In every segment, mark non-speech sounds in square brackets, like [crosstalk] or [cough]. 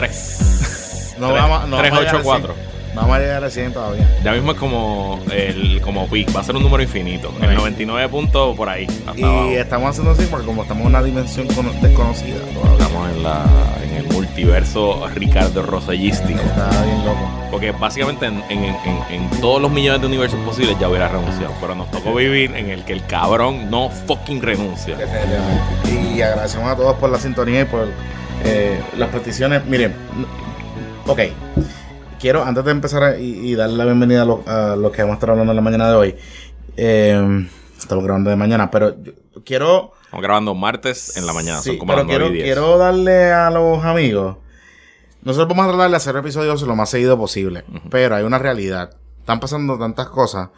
3. [laughs] No vamos, no vamos a llegar al 384. 100. Vamos a llegar al 100 todavía. Ya mismo es como el como pic, va a ser un número infinito. El 99 puntos por ahí. Abajo. Y estamos haciendo así porque como estamos en una dimensión cono- desconocida todavía. Estamos en, la, en el multiverso Ricardo Rosellístico. Está bien loco. Porque básicamente en, en- en- en todos los millones de universos posibles ya hubiera renunciado. Pero nos tocó vivir en el que el cabrón no fucking renuncia. Y agradecemos a todos por la sintonía y por eh, las peticiones. Miren, ok. Quiero, antes de empezar a- y, y darle la bienvenida a lo, a lo que vamos a estar hablando en la mañana de hoy. eh, estamos grabando de mañana, pero yo quiero. Estamos grabando martes en la mañana, Sí, son como pero las 9 quiero, y 10. quiero darle a los amigos. Nosotros vamos a tratar de hacer episodios lo más seguido posible. Pero hay una realidad. Están pasando tantas cosas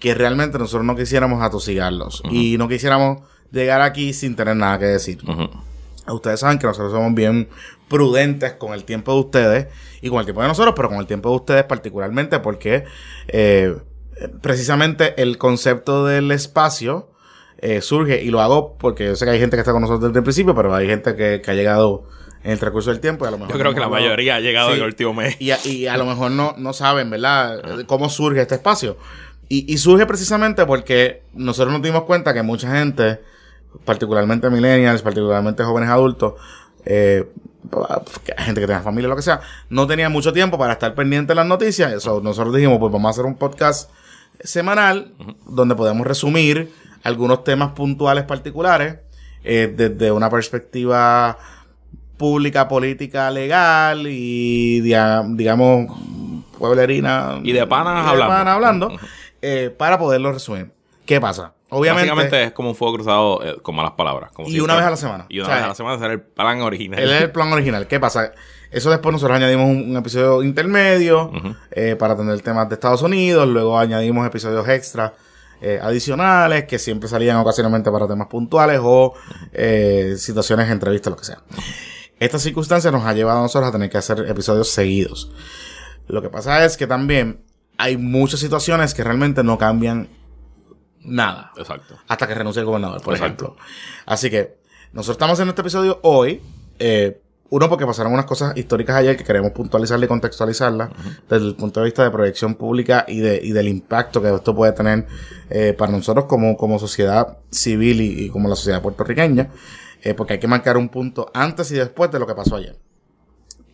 que realmente nosotros no quisiéramos atosigarlos. Y no quisiéramos llegar aquí sin tener nada que decir. Ujú. Ustedes saben que nosotros somos bien prudentes con el tiempo de ustedes y con el tiempo de nosotros, pero con el tiempo de ustedes particularmente porque eh, precisamente el concepto del espacio eh, surge y lo hago porque yo sé que hay gente que está con nosotros desde el principio, pero hay gente que, que ha llegado en el transcurso del tiempo y a lo mejor Yo creo no que la hablado- mayoría ha llegado Sí. en el último mes. y a, y a lo mejor no, no saben, ¿verdad? Cómo surge este espacio. Y, y surge precisamente porque nosotros nos dimos cuenta que mucha gente, particularmente millennials, particularmente jóvenes adultos, eh, gente que tenga familia, lo que sea, no tenía mucho tiempo para estar pendiente de las noticias. Eso, nosotros dijimos, pues vamos a hacer un podcast semanal donde podemos resumir algunos temas puntuales particulares eh, desde una perspectiva pública, política, legal y digamos pueblerina Y de panas de hablando. panas hablando, eh, para poderlo resumir. ¿Qué pasa? Obviamente, Básicamente es como un fuego cruzado eh, con malas palabras. como Y siempre. una vez a la semana. Y una O sea, vez a la semana será el plan original. él es el plan original. ¿Qué pasa? Eso después nosotros añadimos un, un episodio intermedio eh, para tener temas de Estados Unidos, luego añadimos episodios extra eh, adicionales que siempre salían ocasionalmente para temas puntuales o eh, situaciones, entrevistas, lo que sea. Esta circunstancia nos ha llevado a nosotros a tener que hacer episodios seguidos. Lo que pasa es que también hay muchas situaciones que realmente no cambian nada Exacto. hasta que renuncie el gobernador, por Exacto. ejemplo. Así que nosotros estamos en este episodio hoy. eh, uno, porque pasaron unas cosas históricas ayer que queremos puntualizarla y contextualizarla desde el punto de vista de proyección pública y, de, y del impacto que esto puede tener eh, para nosotros como, como sociedad civil y, y como la sociedad puertorriqueña. eh, porque hay que marcar un punto antes y después de lo que pasó ayer.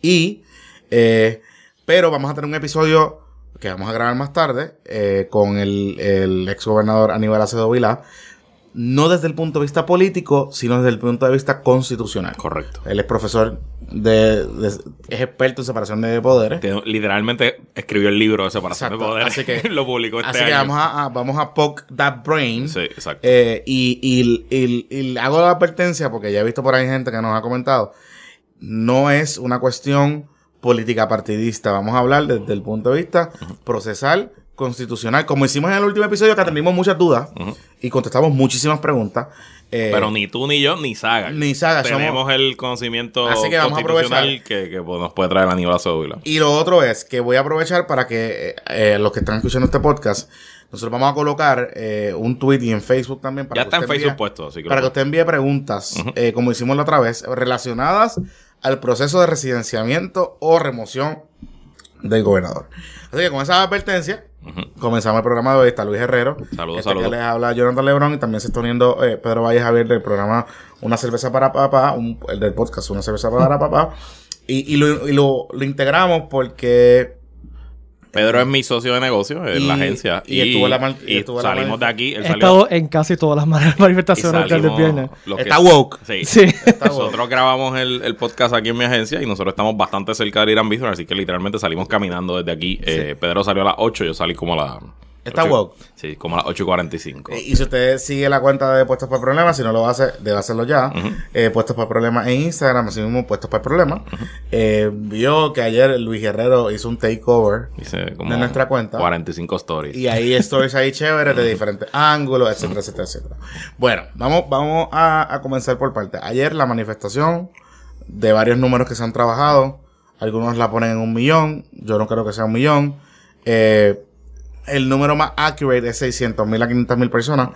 Y, eh, pero vamos a tener un episodio que vamos a grabar más tarde eh, con el, el ex gobernador Aníbal Acevedo Vilá, no desde el punto de vista político, sino desde el punto de vista constitucional. Correcto. Él es profesor de, de- es experto en separación de poderes. Que literalmente escribió el libro de separación Exacto. de poderes. Así que- [laughs] lo publicó este Así que vamos a, a- vamos a poke that brain. Sí, exacto. Eh, y, y- y- y hago la advertencia porque ya he visto por ahí gente que nos ha comentado. No es una cuestión política partidista. Vamos a hablar desde el punto de vista procesal, constitucional. Como hicimos en el último episodio que atendimos muchas dudas y contestamos muchísimas preguntas. Eh, Pero ni tú ni yo ni Saga. Ni Saga, Tenemos somos- el conocimiento Así que vamos a constitucional aprovechar. que, que, pues, nos puede traer Aníbal Acevedo Y lo otro es que voy a aprovechar para que eh, eh, los que están escuchando este podcast, nosotros vamos a colocar eh, un tweet y en Facebook también. Para Ya que está en usted Facebook envíe- puesto, así que para que usted envíe preguntas, eh, como hicimos la otra vez, relacionadas al proceso de residenciamiento o remoción del gobernador. Así que con esa advertencia, comenzamos el programa de hoy. Está Luis Herrero. Saludos, Este saludos. Que les habla Jonathan Lebron y también se está uniendo eh, Pedro Valle Javier del programa Una cerveza para papá, un- el del podcast Una cerveza para papá. Y, y lo, y lo- lo integramos porque Pedro es mi socio de negocio en Y- la agencia. y estuvo en la mal- y y estuvo la salimos de mal- aquí. Él He estado en casi todas las [laughs] manifestaciones del viernes. está woke. Sí. Sí. Está woke. Nosotros grabamos el, el podcast aquí en mi agencia y nosotros estamos bastante cerca de Irán Bistro, así que literalmente salimos caminando desde aquí. Eh, Pedro salió a las 8, yo salí como a las... Está woke. Sí, como a las 8 y 45. Eh, Y si usted sigue la cuenta de Puestos para el Problema, si no lo hace, debe hacerlo ya. Eh, Puestos para el Problema en Instagram, así mismo Puestos para el Problema. Eh, vio que ayer Luis Guerrero hizo un takeover como de nuestra cuenta. 45 stories. Y ahí stories ahí [laughs] chéveres de diferentes ángulos, etcétera, etcétera, etcétera. Bueno, vamos, vamos a, a comenzar por parte. Ayer la manifestación de varios números que se han trabajado. Algunos la ponen en un millón. Yo no creo que sea un millón. Eh, el número más accurate es 600 mil a 500 mil personas.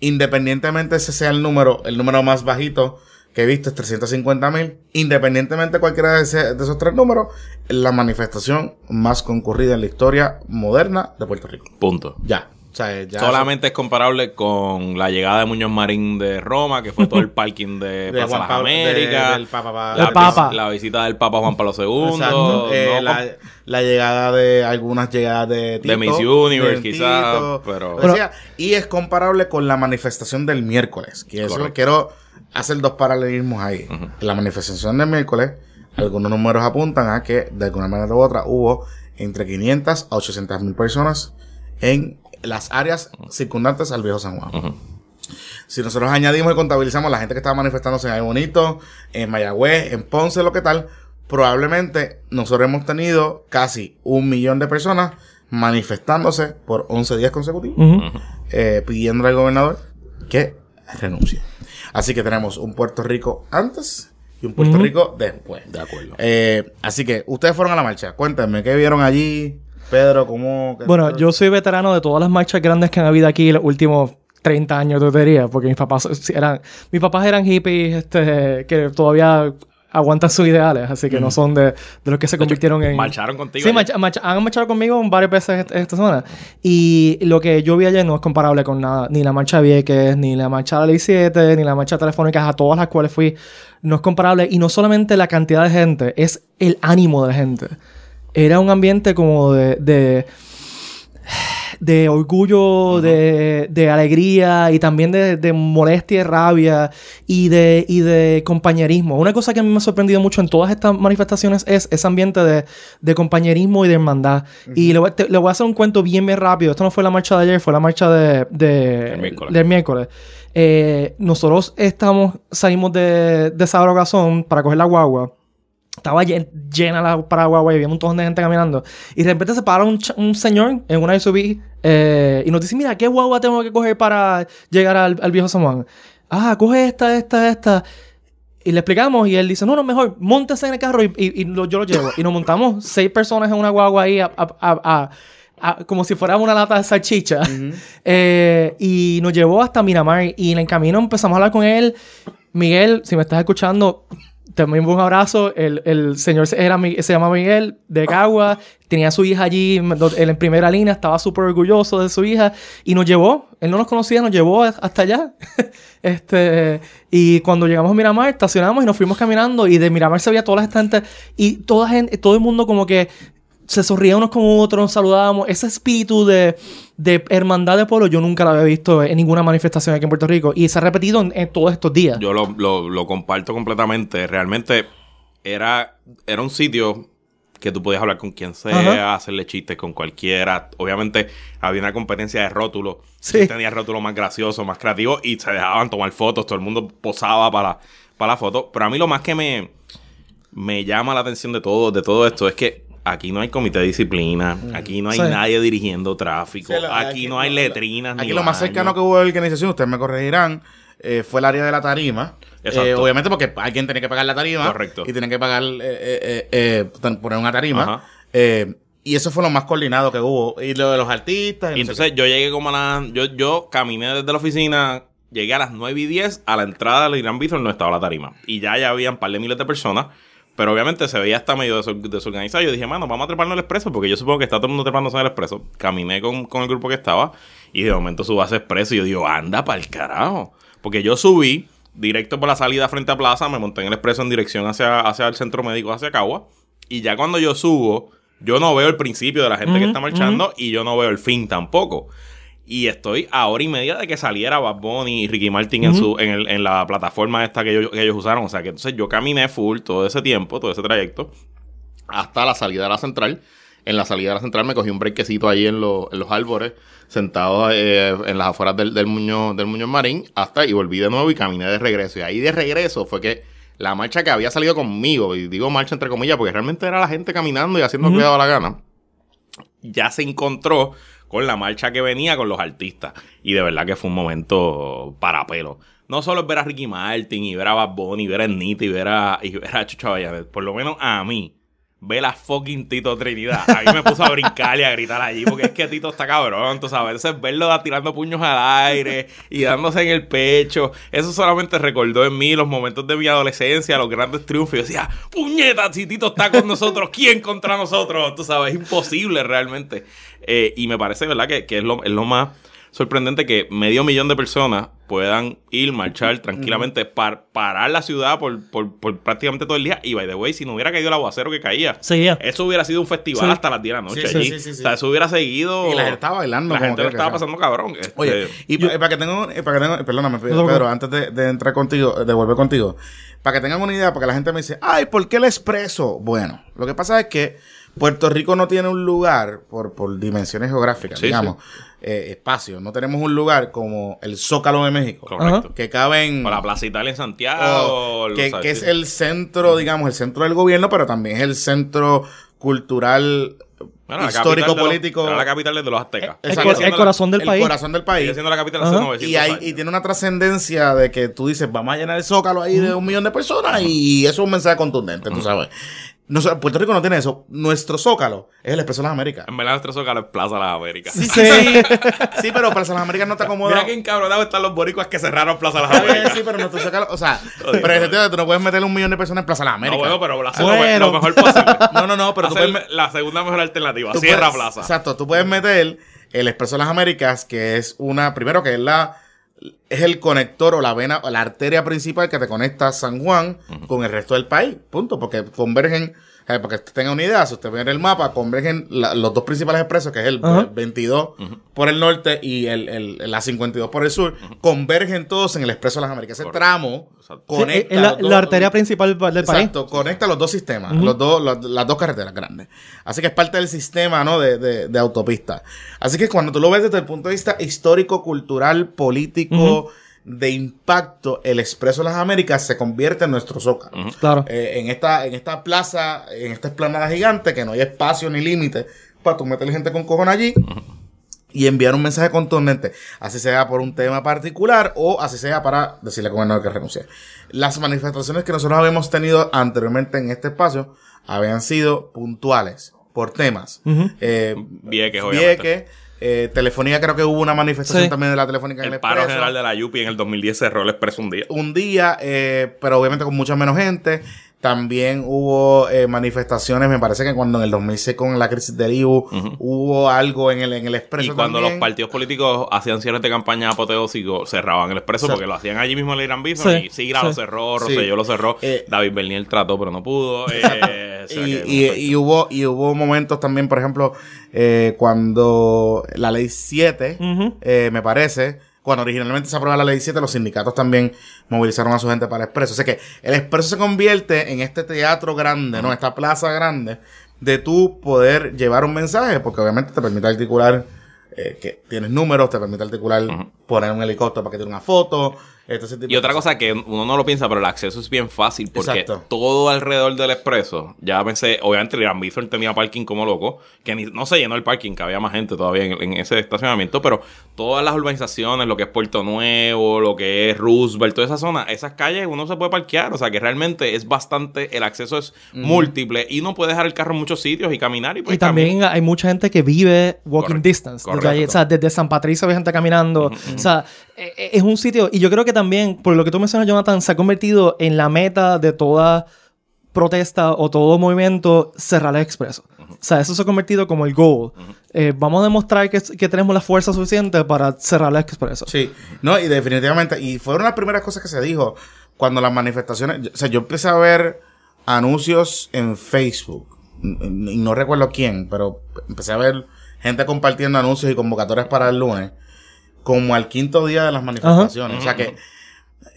independientemente ese sea el número, el número más bajito que he visto es 350 mil. Independientemente de cualquiera de, ese- de esos tres números, la manifestación más concurrida en la historia moderna de Puerto Rico. Punto. Ya. O sea, ya Solamente es comparable con la llegada de Muñoz Marín de Roma, que fue todo el [laughs] parking de, de Plaza Juan Las de- Américas. del Papa- la, Papa. la visita del Papa Juan Pablo II. Exacto. Eh, no la, la llegada de algunas llegadas de Tito, Miss Universe, de quizás, Tito, pero- y es comparable con la manifestación del miércoles. Que eso Correcto. quiero hacer dos paralelismos ahí. En la manifestación del miércoles, algunos números apuntan a que de alguna manera u otra hubo entre 500 a 800 mil personas en las áreas circundantes al viejo San Juan. Si nosotros añadimos y contabilizamos la gente que estaba manifestándose en Ay Bonito, en Mayagüez, en Ponce, lo que tal, probablemente nosotros hemos tenido casi un millón de personas manifestándose por 11 días consecutivos, Ujú. eh, pidiéndole al gobernador que renuncie. Así que tenemos un Puerto Rico antes y un Puerto. Rico después. De acuerdo. Eh, así que ustedes fueron a la marcha. Cuéntenme, ¿qué vieron allí? Pedro, ¿cómo? Bueno, yo soy veterano de todas las marchas grandes que han habido aquí los últimos 30 años, yo te diría, porque mis papás eran, mis papás eran hippies este, que todavía aguantan sus ideales, así que no son de, de los que se convirtieron en... Marcharon contigo. Sí, ayer. marcha- marcha- han marchado conmigo varias veces en esta zona. Y lo que yo vi ayer no es comparable con nada. Ni la marcha de Vieques, ni la marcha de la Ley 7, ni la marcha telefónica, a todas las cuales fui. No es comparable. Y no solamente la cantidad de gente, es el ánimo de la gente. Era un ambiente como de... de de orgullo, de, de alegría y también de, de molestia y rabia y de, y de compañerismo. Una cosa que a mí me ha sorprendido mucho en todas estas manifestaciones es ese ambiente de, de compañerismo y de hermandad. Y le voy, te- le voy a hacer un cuento bien, bien rápido. Esto no fue la marcha de ayer, fue la marcha de, de- Del miércoles. del miércoles. Eh, nosotros estamos, salimos de, de Sabro Gazón para coger la guagua. Estaba llen- llena la paraguagua y había un montón de gente caminando. Y de repente se para un, un señor en una SUV eh, y nos dice, mira, ¿qué guagua tengo que coger para llegar al, al viejo San Juan? Ah, coge esta, esta, esta. Y le explicamos y él dice, no, no, mejor, montese en el carro y, y- y lo- yo lo llevo. Y nos montamos [laughs] seis personas en una guagua ahí a- a- a- como si fuera una lata de salchicha. [laughs] Eh, y nos llevó hasta Miramar y en el camino empezamos a hablar con él. Miguel, si me estás escuchando, mando un abrazo. El, el señor se, era, se llama Miguel de Cagua. Tenía su hija allí en primera línea. Estaba súper orgulloso de su hija. Y nos llevó. Él no nos conocía, nos llevó hasta allá. [laughs] este Y cuando llegamos a Miramar, estacionamos y nos fuimos caminando. Y de Miramar se veía toda la gente. Y toda gente, todo el mundo como que se sonría unos con otros, nos saludábamos. Ese espíritu de, de hermandad de pueblo yo nunca lo había visto en ninguna manifestación aquí en Puerto Rico. Y se ha repetido en, en todos estos días. Yo lo, lo- lo comparto completamente. Realmente era, era un sitio que tú podías hablar con quien sea, Ajá. hacerle chistes con cualquiera. Obviamente había una competencia de rótulos. Sí. Tenía rótulos más graciosos, más creativos y se dejaban tomar fotos. Todo el mundo posaba para, para la foto. Pero a mí lo más que me, me llama la atención de todo, de todo esto es que aquí no hay comité de disciplina. Aquí no hay Sí. nadie dirigiendo tráfico. Sí, la- aquí, no hay letrinas. Aquí ni lo más cercano que hubo de organización, ustedes me corregirán, eh, fue el área de la tarima. Exacto. Eh, obviamente porque alguien tenía que pagar la tarima. Correcto. Y tienen que pagar, eh, eh, eh, poner una tarima. Ajá. Eh, y eso fue lo más coordinado que hubo. Y lo de los artistas. y Y no sé entonces yo llegué como a las... Yo, yo caminé desde la oficina, llegué a las 9 y 10, a la entrada del Irán Bithorn no estaba la tarima. Y ya ya había un par de miles de personas, pero obviamente se veía hasta medio desor- desorganizado. Yo dije, mano, vamos a treparnos el expreso, porque yo supongo que está todo el mundo trepándose en el expreso. Caminé con, con el grupo que estaba, y de momento subo a ese expreso, y yo digo, anda para el carajo. Porque yo subí directo por la salida frente a Plaza, me monté en el expreso en dirección hacia, hacia el centro médico, hacia Cagua, y ya cuando yo subo, yo no veo el principio de la gente que está marchando, y yo no veo el fin tampoco. Y estoy a hora y media de que saliera Bad Bunny y Ricky Martin en, su, en, el- en la plataforma esta que ellos, que ellos usaron. O sea que entonces yo caminé full todo ese tiempo, todo ese trayecto, hasta la salida de la central. En la salida de la central me cogí un brequecito ahí en, los- en los árboles, sentado eh, en las afueras del, del, Muñoz, del Muñoz Marín, hasta y volví de nuevo y caminé de regreso. Y ahí de regreso fue que la marcha que había salido conmigo, y digo marcha entre comillas, porque realmente era la gente caminando y haciendo lo que daba la gana, ya se encontró con la marcha que venía con los artistas. Y de verdad que fue un momento para pelo. No solo ver a Ricky Martin y ver a Bad Bunny, y ver a Nita y ver a, y ver a Chucha. Por lo menos a mí ve la fucking Tito Trinidad. A mí me puso a brincar y a gritar allí porque es que Tito está cabrón, tú sabes. Entonces verlo tirando puños al aire y dándose en el pecho, eso solamente recordó en mí los momentos de mi adolescencia, los grandes triunfos. Yo decía, puñeta, si Tito está con nosotros, ¿quién contra nosotros? Tú sabes, es imposible realmente. Eh, y me parece, ¿verdad? Que, que es, lo, es lo más sorprendente que medio millón de personas puedan ir, marchar tranquilamente, par- parar la ciudad por, por, por prácticamente todo el día. Y by the way, si no hubiera caído el aguacero que caía, Seguía. eso hubiera sido un festival Sí. hasta las 10 de la noche. Sí, sí, allí. sí, sí, sí. O sea, eso hubiera seguido. Y la gente estaba bailando La como gente que estaba pasando cabrón. Este, Oye, y pa- para que tengan, eh, para que tengan, perdóname, Pedro, preocupes. antes de, de entrar contigo, de volver contigo, para que tengan una idea, porque la gente me dice, ay, ¿por qué el expreso? Bueno, lo que pasa es que Puerto Rico no tiene un lugar, por, por dimensiones geográficas, Sí, digamos, eh, espacio, no tenemos un lugar como el Zócalo de México, correcto. que caben... O la Plaza Italia en Santiago. o los- que, que es el centro, digamos, el centro del gobierno, pero también es el centro cultural, Bueno, histórico, político. era la capital de los aztecas. El, Sigue el siendo corazón del el país. corazón del país. sigue siendo la capital hace Ajá. 900 Y, hay, años. y tiene una trascendencia de que tú dices, vamos a llenar el zócalo ahí de un millón de personas y eso es un mensaje contundente, tú sabes. No, sé, Puerto Rico no tiene eso. Nuestro zócalo es el Expreso de las Américas. En verdad, nuestro zócalo es Plaza de las Américas. Sí, sí, sí. Pero Plaza de las Américas no te acomoda. Mira que encabronados están los boricuas que cerraron Plaza de las Está Américas. sí, pero nuestro zócalo, o sea, pero en sentido tú no puedes meterle un millón de personas en Plaza de las No, Américas. bueno, pero Plaza Bueno. es lo mejor posible. [laughs] No, no, no, pero tú puedes, la segunda mejor alternativa. puedes- Plaza. Exacto, tú puedes meter el Expreso de las Américas, que es una, primero que es la es el conector o la vena o la arteria principal que te conecta San Juan con el resto del país, punto, porque convergen, eh, para que usted tenga una idea, si usted ve en el mapa, convergen la- los dos principales expresos, que es el eh, 22 por el norte y el, el- la 52 por el sur, convergen todos en el Expreso de las Américas. Ese Correcto. tramo Exacto. Sí, conecta es la, los dos- la arteria principal del país. Exacto, conecta los dos sistemas, los dos, los- las dos carreteras grandes. Así que es parte del sistema, ¿no? De, de, de autopista. Así que cuando tú lo ves desde el punto de vista histórico, cultural, político, de impacto, el Expreso de las Américas se convierte en nuestro zócalo. Claro. Eh, en, esta, en esta plaza, en esta esplanada gigante, que no hay espacio ni límite, para tú meterle gente con cojón allí. Y enviar un mensaje contundente, así sea por un tema particular o así sea para decirle al gobernador que renuncie. Las manifestaciones que nosotros habíamos tenido anteriormente en este espacio habían sido puntuales por temas. Eh, Vieques, obviamente. Vieques, eh, Telefonía, creo que hubo una manifestación Sí. también de la Telefónica en El el paro general de la Yupi en el 2010 cerró el expreso un día. un día, eh, pero obviamente con mucha menos gente. También hubo eh, manifestaciones, me parece que cuando en el 2006 con la crisis del IBU hubo algo en el, en el Y expreso. cuando también. los partidos políticos hacían cierres de campaña apoteósicos, cerraban el expreso porque lo hacían allí mismo en el Irán Bison. Sí, y Sigra lo sí. cerró, Sí. Rosselló lo cerró, Eh, David Bernier trató, pero no pudo. eh, [laughs] o sea Y, y- y hubo y hubo momentos también, por ejemplo, eh, cuando la ley 7, Ujú. eh, me parece, cuando originalmente se aprobó la ley 7, los sindicatos también movilizaron a su gente para el expreso. O sea que el expreso se convierte en este teatro grande, ¿no? Esta plaza grande, de tú poder llevar un mensaje, porque obviamente te permite articular eh, que tienes números, te permite articular poner un helicóptero para que tire una foto. Este, Y otra cosa que uno no lo piensa, pero el acceso es bien fácil porque Exacto. todo alrededor del expreso, ya pensé, obviamente el Irán Bithorn tenía parking como loco, que ni- no se llenó el parking, que había más gente todavía en, en ese estacionamiento, pero todas las urbanizaciones, lo que es Puerto Nuevo, lo que es Roosevelt, toda esa zona, esas calles uno se puede parquear, o sea que realmente es bastante, el acceso es múltiple y uno puede dejar el carro en muchos sitios y caminar y pues Y también hay mucha gente que vive walking Correcto, distance. Desde, correcto. ahí, o sea, desde San Patricio hay gente caminando. O sea, es un sitio. Y yo creo que también, por lo que tú mencionas, Jonathan, se ha convertido en la meta de toda protesta o todo movimiento cerrar el expreso. O sea, eso se ha convertido como el goal. Eh, vamos a demostrar que, que tenemos la fuerza suficiente para cerrar el expreso. Sí, no, y definitivamente, y fueron las primeras cosas que se dijo cuando las manifestaciones, o sea, yo empecé a ver anuncios en Facebook, y no recuerdo quién, pero empecé a ver gente compartiendo anuncios y convocatorias para el lunes, como al quinto día de las manifestaciones, o sea que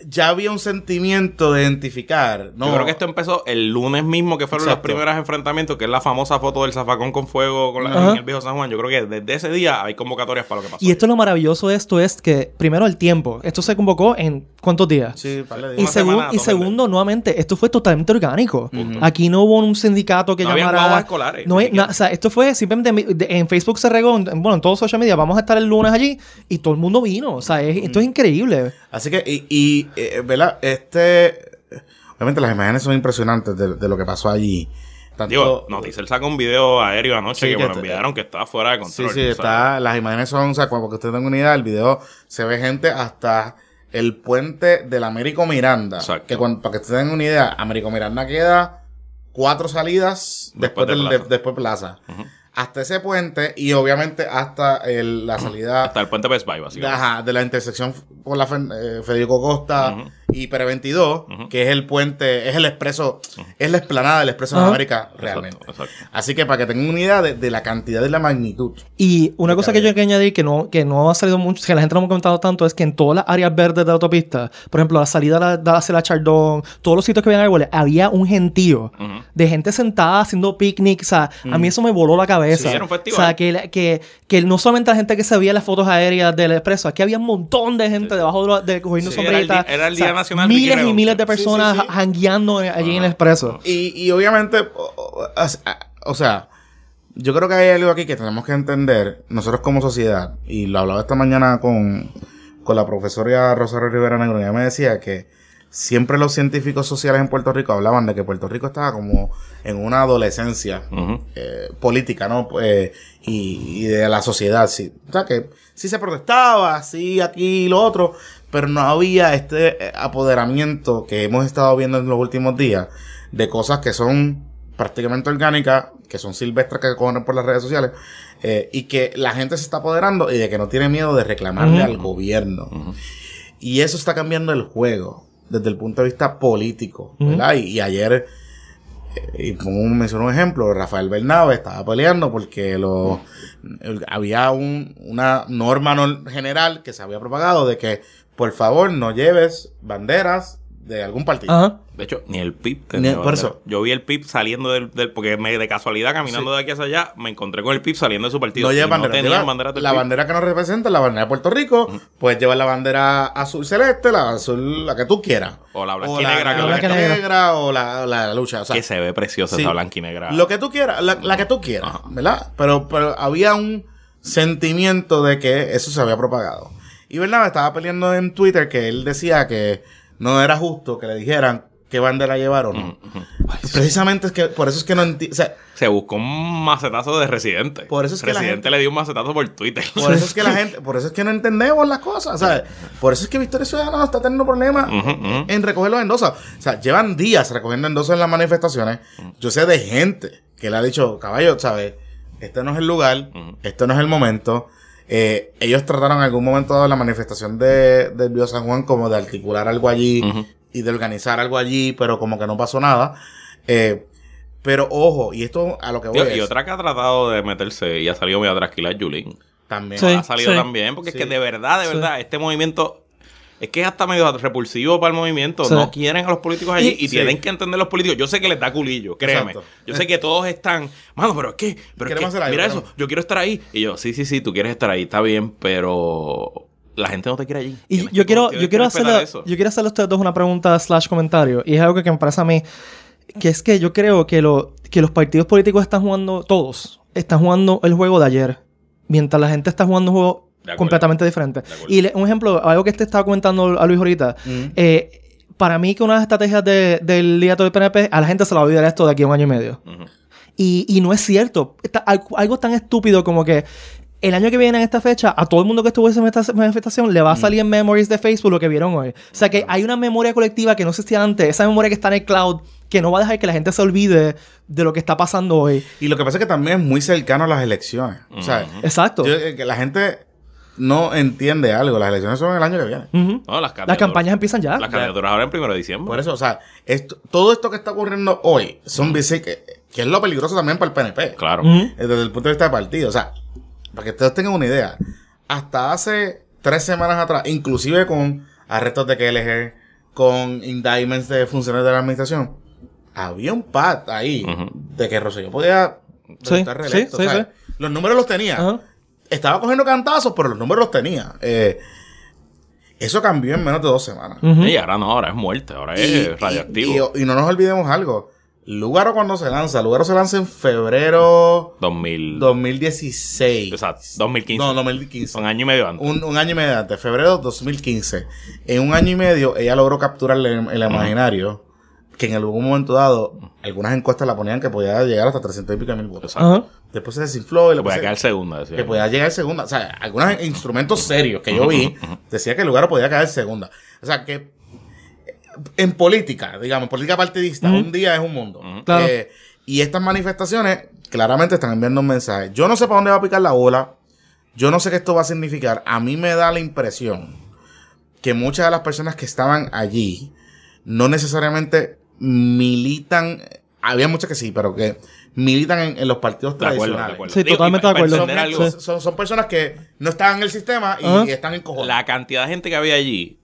ya había un sentimiento de identificar, ¿no? Yo creo que esto empezó el lunes mismo, que fueron Exacto. los primeros enfrentamientos, que es la famosa foto del zafacón con fuego con la- en el viejo San Juan. Yo creo que desde ese día hay convocatorias para lo que pasó. Y esto es lo maravilloso de esto es que, primero, el tiempo. Esto se convocó en ¿cuántos días? Sí, par de Y, días. Una segun- semana, y segundo, nuevamente, esto fue totalmente orgánico. Aquí no hubo un sindicato que No habían llamara. escolares, No o sea, esto fue simplemente en Facebook se regó, en, bueno, en todos social media, vamos a estar el lunes allí y todo el mundo vino. O sea, es- esto es increíble. Así que, y, y eh, ¿verdad? Este, obviamente las imágenes son impresionantes de, de lo que pasó allí. Tanto- Digo, Noticel sacó un video aéreo anoche Sí, que me lo te- enviaron que estaba fuera de Sí, control. sí, sea, está, las imágenes son, o sea, como que usted tenga una idea, el video se ve gente hasta el puente del Américo Miranda. Exacto. Que cuando, para que usted tenga una idea, Américo Miranda queda cuatro salidas después, Después de Plaza. de- después Plaza. Hasta ese puente y obviamente hasta el- la salida Hasta el puente Best Buy, básicamente. Ajá, de la intersección con la eh, Federico Costa. Y Pere 22, Ujú. que es el puente, es el expreso, es la explanada del expreso de Ajá. América Exacto, realmente. exacto. Así que para que tengan una idea de, de la cantidad y la magnitud. Y una De cosa que yo quiero añadir que no, que no ha salido mucho, que la gente no ha comentado tanto, es que en todas las áreas verdes de la autopista, por ejemplo, la salida de la- hacia la Chardón, todos los sitios que habían árboles, había un gentío de gente sentada haciendo picnic. O sea, a mí eso me voló la cabeza. Sí, era un festival. O sea, que, que, que no solamente la gente que se veía las fotos aéreas del expreso, aquí había un montón de gente debajo de, de cogiendo Sí, era el era el O sea, Día Nacional Miles y miles de personas sí, sí. jangueando allí en el expreso. Y, y obviamente, o, o- o sea, yo creo que hay algo aquí que tenemos que entender, nosotros como sociedad, y lo hablaba esta mañana con, con la profesora Rosario Rivera Negro, y ella me decía que siempre los científicos sociales en Puerto Rico hablaban de que Puerto Rico estaba como en una adolescencia eh, política, ¿no? Eh, y, y de la sociedad, sí. O sea, que sí se protestaba, sí aquí y lo otro, pero no había este eh, apoderamiento que hemos estado viendo en los últimos días de cosas que son prácticamente orgánicas, que son silvestres que corren por las redes sociales, eh, y que la gente se está apoderando y de que no tiene miedo de reclamarle al gobierno. Y eso está cambiando el juego desde el punto de vista político. ¿verdad? Y, y ayer, eh, y pongo un, menciono un ejemplo, Rafael Bernabe estaba peleando porque lo, el- había un- una norma nor- general que se había propagado de que, por favor, no lleves banderas de algún partido. Ajá. De hecho, ni el PIP Ni- tenía por eso. Yo vi el PIP saliendo del, del- porque me, de casualidad caminando de aquí hacia allá, me encontré con el PIP saliendo de su partido. No y lleves bandera. No lleva bandera del la PIP. bandera que nos representa, la bandera de Puerto Rico, puedes llevar la bandera azul celeste, la azul, la que tú quieras. O la blanca O y negra, la, que la la negra. o la, la, la lucha. O sea, que se ve preciosa Sí. esa blanca y negra. Lo que tú quieras, la, la que tú quieras, ¿verdad? Pero, pero había un sentimiento de que eso se había propagado. Y Bernabe estaba peleando en Twitter que él decía que no era justo que le dijeran qué bandera llevar o no. Precisamente es que por eso es que no entiendo. Sea, Se buscó un macetazo de Residente. Por eso es que la Residente gente- le dio un macetazo por Twitter. por eso es que la [laughs] gente, por eso es que no entendemos las cosas, ¿sabes? Por eso es que Victoria Ciudadana está teniendo problemas en recoger los endosos. O sea, llevan días recogiendo endosos en las manifestaciones. Yo sé de gente que le ha dicho, caballo, ¿sabes? Este no es el lugar, Ujú. este no es el momento. Eh, ellos trataron en algún momento dado la manifestación de, del Bio San Juan como de articular algo allí y de organizar algo allí, pero como que no pasó nada. Eh, pero ojo, y esto a lo que voy Tío, es, y otra que ha tratado de meterse y ha salido muy atrás, es Julín. también. Sí. ha salido también, porque Sí. es que de verdad, de Sí. verdad, este movimiento es que es hasta medio repulsivo para el movimiento. Sí. No quieren a los políticos allí y, Y- tienen Sí. que entender los políticos. Yo sé que les da culillo, créeme. Exacto. Yo sé que todos están, mano, pero es que, pero es que, mira eso, queremos". yo quiero estar ahí. Y yo, sí, sí, sí, tú quieres estar ahí, está bien, pero la gente no te quiere allí. Y yo quiero, yo quiero hacerle, eso. yo quiero hacerle a ustedes dos una pregunta slash comentario. Y es algo que me parece a mí, que es que yo creo que, lo, que los partidos políticos están jugando, todos, están jugando el juego de ayer. Mientras la gente está jugando un juego. Completamente diferente. Y le- un ejemplo, algo que te estaba comentando a Luis ahorita. Mm. eh, para mí que una de las estrategias de- del liderato del PNP, a la gente se le va a olvidar esto de aquí a un año y medio. Ujú. Y, y no es cierto. Está- al- algo tan estúpido como que el año que viene en esta fecha, a todo el mundo que estuvo en esta manifestación le va a salir en memories de Facebook lo que vieron hoy. O sea que hay una memoria colectiva que no existía antes, esa memoria que está en el cloud, que no va a dejar que la gente se olvide de lo que está pasando hoy. Y lo que pasa es que también es muy cercano a las elecciones. O sea, Exacto. yo- eh, que la gente no entiende algo. Las elecciones son el año que viene. No, las, Las campañas empiezan ya. Las candidaturas ahora en primero de diciembre. Por eso, o sea, esto- todo esto que está ocurriendo hoy son dice que, que es lo peligroso también para el PNP. Claro. Eh, Desde el punto de vista del partido. O sea, para que ustedes tengan una idea, hasta hace tres semanas atrás, inclusive con arrestos de KLG, con indictments de funcionarios de la administración, había un pad ahí de que Rosselló podía Sí, estar reelecto. sí, sí, o sea, sí. Los números los tenía. Estaba cogiendo cantazos, pero los números los tenía. Eh, eso cambió en menos de dos semanas. Y ahora no, ahora es muerte, ahora es radioactivo. y- y no nos olvidemos algo. Lugaro cuando se lanza, Lugaro se lanza en febrero 2000. 2016. Exacto, 2015. No, 2015. Un año y medio antes. Un, un año y medio antes, febrero 2015. En un año y medio, ella logró capturar el, el imaginario que en algún momento dado, algunas encuestas la ponían que podía llegar hasta 300 y pico mil votos. Ajá. Después se desinfló y Que le podía quedar segunda, decía. que podía llegar segunda. O sea, algunos instrumentos serios que yo vi decía que el lugar podía caer segunda. O sea, que eh, en política, digamos, política partidista, un día es un mundo. Claro. Eh, y estas manifestaciones claramente están enviando un mensaje. Yo no sé para dónde va a picar la bola. Yo no sé qué esto va a significar. A mí me da la impresión que muchas de las personas que estaban allí no necesariamente militan. Había muchas que sí, pero que militan en, en los partidos De acuerdo, de tradicionales. acuerdo. Sí, Digo, totalmente y de acuerdo. Son, algo, son- son- son personas que no estaban en el sistema y Ajá. están en cojones. La cantidad de gente que había allí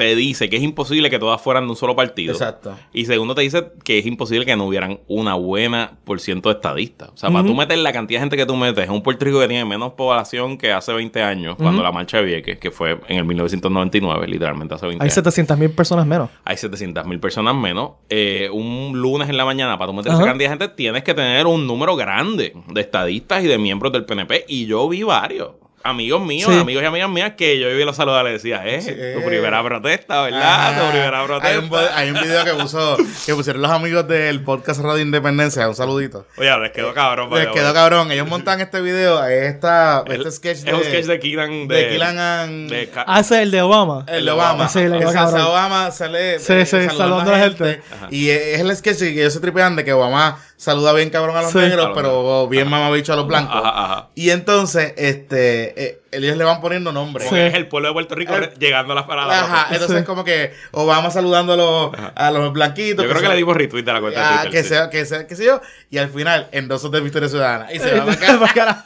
te dice que es imposible que todas fueran de un solo partido. Exacto. Y segundo, te dice que es imposible que no hubieran una buena por ciento de estadistas. O sea, para tú meter la cantidad de gente que tú metes en un Puerto Rico que tiene menos población que hace 20 años, cuando la marcha de Vieques, que fue en el 1999, literalmente hace 20 Hay años. 700 mil personas menos. Hay 700 mil personas menos. Eh, un lunes en la mañana, para tú meter esa cantidad de gente, tienes que tener un número grande de estadistas y de miembros del PNP. Y yo vi varios. Amigos míos, Sí. amigos y amigas mías, que yo los saludos y le decía, eh, Sí, tu eh. primera protesta, ¿verdad? Ah, tu primera protesta. hay, un, hay un video que puso [laughs] que pusieron los amigos del podcast Radio Independencia. Un saludito. Oye, les quedó cabrón. Les vaya, quedó vaya. cabrón. Ellos montan este video, esta, El- este sketch es de, un sketch de Keelan. De, de Keelan and- de Ca- Ah, ese es el de Obama. el de Obama. Sí, Obama sale Sí, eh, sí, saludando a la gente. Y es el sketch que ellos se tripean de que Obama saluda bien cabrón a los Sí. negros, A los pero bien mamabicho a los blancos. Ajá, ajá. Y entonces, este, eh, ellos le van poniendo nombres. Porque es el pueblo de Puerto Rico El- re- llegando a las paradas. Ajá, entonces Sí. como que Obama saludando a los, a los blanquitos. Yo creo que le dimos retweet a la cuenta Ah, de Twitter. que sí. sea, que sea, qué sé yo. Y al final, endosos de Victoria Ciudadana. Y se va [laughs] acá.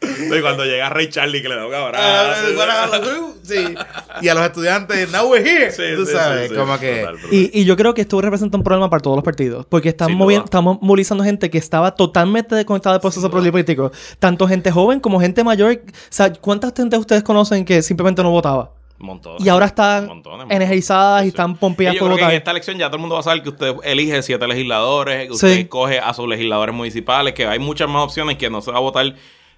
[laughs] Y cuando llega Ray Charlie que le da un abrazo. Ah, sí. [laughs] Y a los estudiantes, now we're here. Sí, Tú sí, sabes, sí, sí. como que. Total. Y, y yo creo que esto representa un problema para todos los partidos. Porque están moviendo, estamos movilizando gente que estaba totalmente desconectada del proceso político. Tanto gente joven como gente mayor. O sea, ¿cuántas gente ustedes conocen que simplemente no votaba? Montones. Y ahora están Montones, montones. energizadas Sí, y están pompeadas por creo que votar. en esta elección ya todo el mundo va a saber que usted elige siete legisladores, que usted Sí. coge a sus legisladores municipales, que hay muchas más opciones que no se va a votar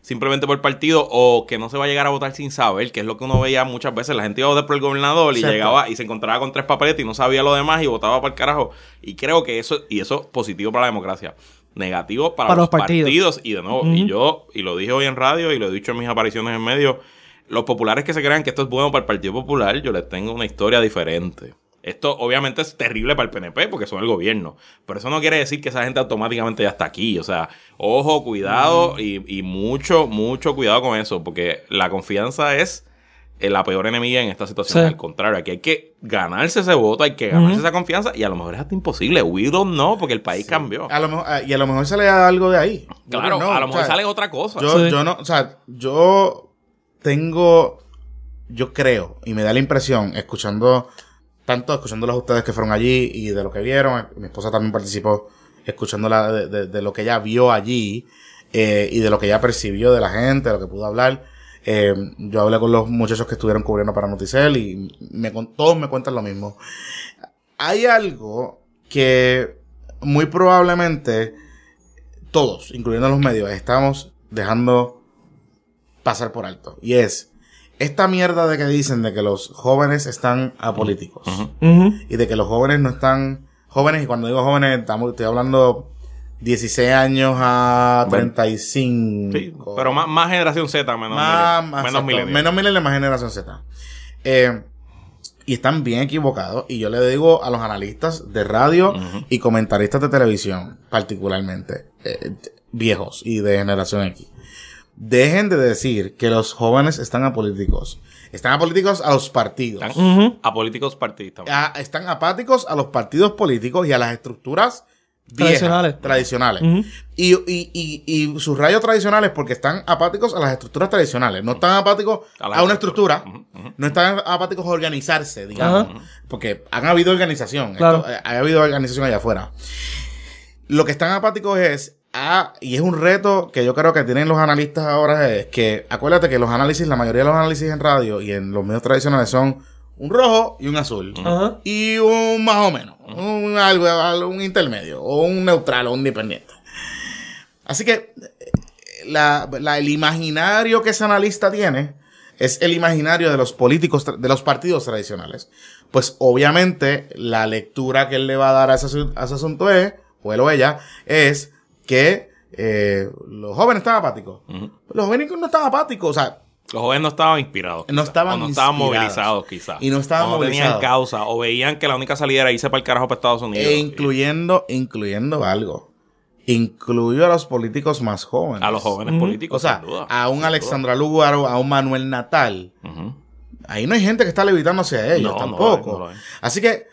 simplemente por partido o que no se va a llegar a votar sin saber, que es lo que uno veía muchas veces. La gente iba a votar por el gobernador y llegaba y se encontraba con tres papeletas y no sabía lo demás y votaba para el carajo. Y creo que eso, y eso es positivo para la democracia. Negativo para, Para los, los partidos. partidos. Y de nuevo, y yo, y lo dije hoy en radio y lo he dicho en mis apariciones en medio, los populares que se crean que esto es bueno para el Partido Popular, yo les tengo una historia diferente. Esto obviamente es terrible para el PNP porque son el gobierno. Pero eso no quiere decir que esa gente automáticamente ya está aquí. O sea, ojo, cuidado y, y mucho, mucho cuidado con eso. Porque la confianza es eh, la peor enemiga en esta situación. Sí. Al contrario, aquí hay que ganarse ese voto, hay que ganarse esa confianza. Y a lo mejor es hasta imposible. We don't know porque el país cambió. A lo mejor, ah, y a lo mejor sale algo de ahí. Yo Claro, know, a lo mejor o sea, sale otra cosa. Yo, Sí. yo no, o sea, yo tengo, yo creo, y me da la impresión, escuchando, tanto escuchándolos a ustedes que fueron allí y de lo que vieron, mi esposa también participó escuchándola de, lo que ella vio allí eh, y de lo que ella percibió de la gente, de lo que pudo hablar. Eh, yo hablé con los muchachos que estuvieron cubriendo para Noticel y me, todos me cuentan lo mismo. Hay algo que muy probablemente todos, incluyendo los medios, estamos dejando pasar por alto. Y es esta mierda de que dicen de que los jóvenes están apolíticos. Ujú. Y de que los jóvenes no están jóvenes, y cuando digo jóvenes, estamos, estoy hablando 16 años a Bueno. 35. Sí, pero más, más generación Z, menos más, millennial. más menos millennial. menos más generación Z. Eh, y están bien equivocados. Y yo le digo a los analistas de radio y comentaristas de televisión, particularmente, eh, viejos y de generación X. Dejen de decir que los jóvenes están apolíticos. Están apolíticos a los partidos. Están políticos partidistas. A- están apáticos a los partidos políticos y a las estructuras viejas, Tradicionales. y, y, y, y sus rayos tradicionales porque están apáticos a las estructuras tradicionales. No están apáticos A una estructura. No están apáticos a organizarse, digamos. Porque han habido organización. Claro. Esto, eh, ha habido organización allá afuera. Lo que están apáticos es a, y es un reto que yo creo que tienen los analistas ahora, es que acuérdate que los análisis, la mayoría de los análisis en radio y en los medios tradicionales son un rojo y un azul. Ajá. Y un más o menos. Un, algo, un intermedio. O un neutral o un independiente. Así que la, la- el imaginario que ese analista tiene es el imaginario de los políticos, de los partidos tradicionales. Pues obviamente la lectura que él le va a dar a ese, a ese asunto es, o él o ella, es que eh, los jóvenes están apáticos. Los jóvenes no están apáticos, o sea, Los jóvenes no estaban inspirados. No estaban o no estaban inspirados. movilizados, quizás. Y no estaban o no tenían movilizados. causa. O veían que la única salida era irse para el carajo para Estados Unidos. e incluyendo, incluyendo algo. Incluyo a los políticos más jóvenes. a los jóvenes Ujú. políticos. O sea, sin duda. a un. Alexandra Lugar, a un Manuel Natal. Ahí no hay gente que está levitando hacia ellos, No, no tampoco. lo hay, no lo hay. Así que, eh,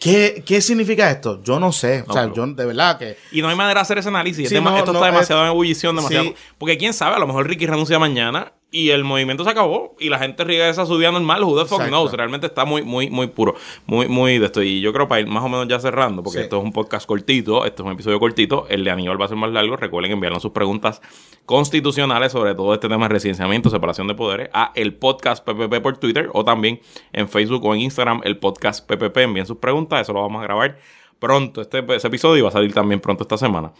¿qué, ¿qué significa esto? Yo no sé. No, o sea, pero- yo de verdad que... Y no hay manera de hacer ese análisis. Sí, no, esto no, está es- demasiado en ebullición, demasiado. Sí. Porque quién sabe, a lo mejor Ricky renuncia mañana y el movimiento se acabó y la gente regresa a su día normal. Who the fuck knows? Realmente está muy, muy, muy puro. Muy, muy de esto. Y yo creo para ir más o menos ya cerrando, porque Sí. esto es un podcast cortito, esto es un episodio cortito. El de Aníbal va a ser más largo. Recuerden enviarnos sus preguntas constitucionales sobre todo este tema de residenciamiento, separación de poderes, a el podcast PPP por Twitter o también en Facebook o en Instagram, el podcast PPP. Envíen sus preguntas, eso lo vamos a grabar pronto este ese episodio va a salir también pronto esta semana.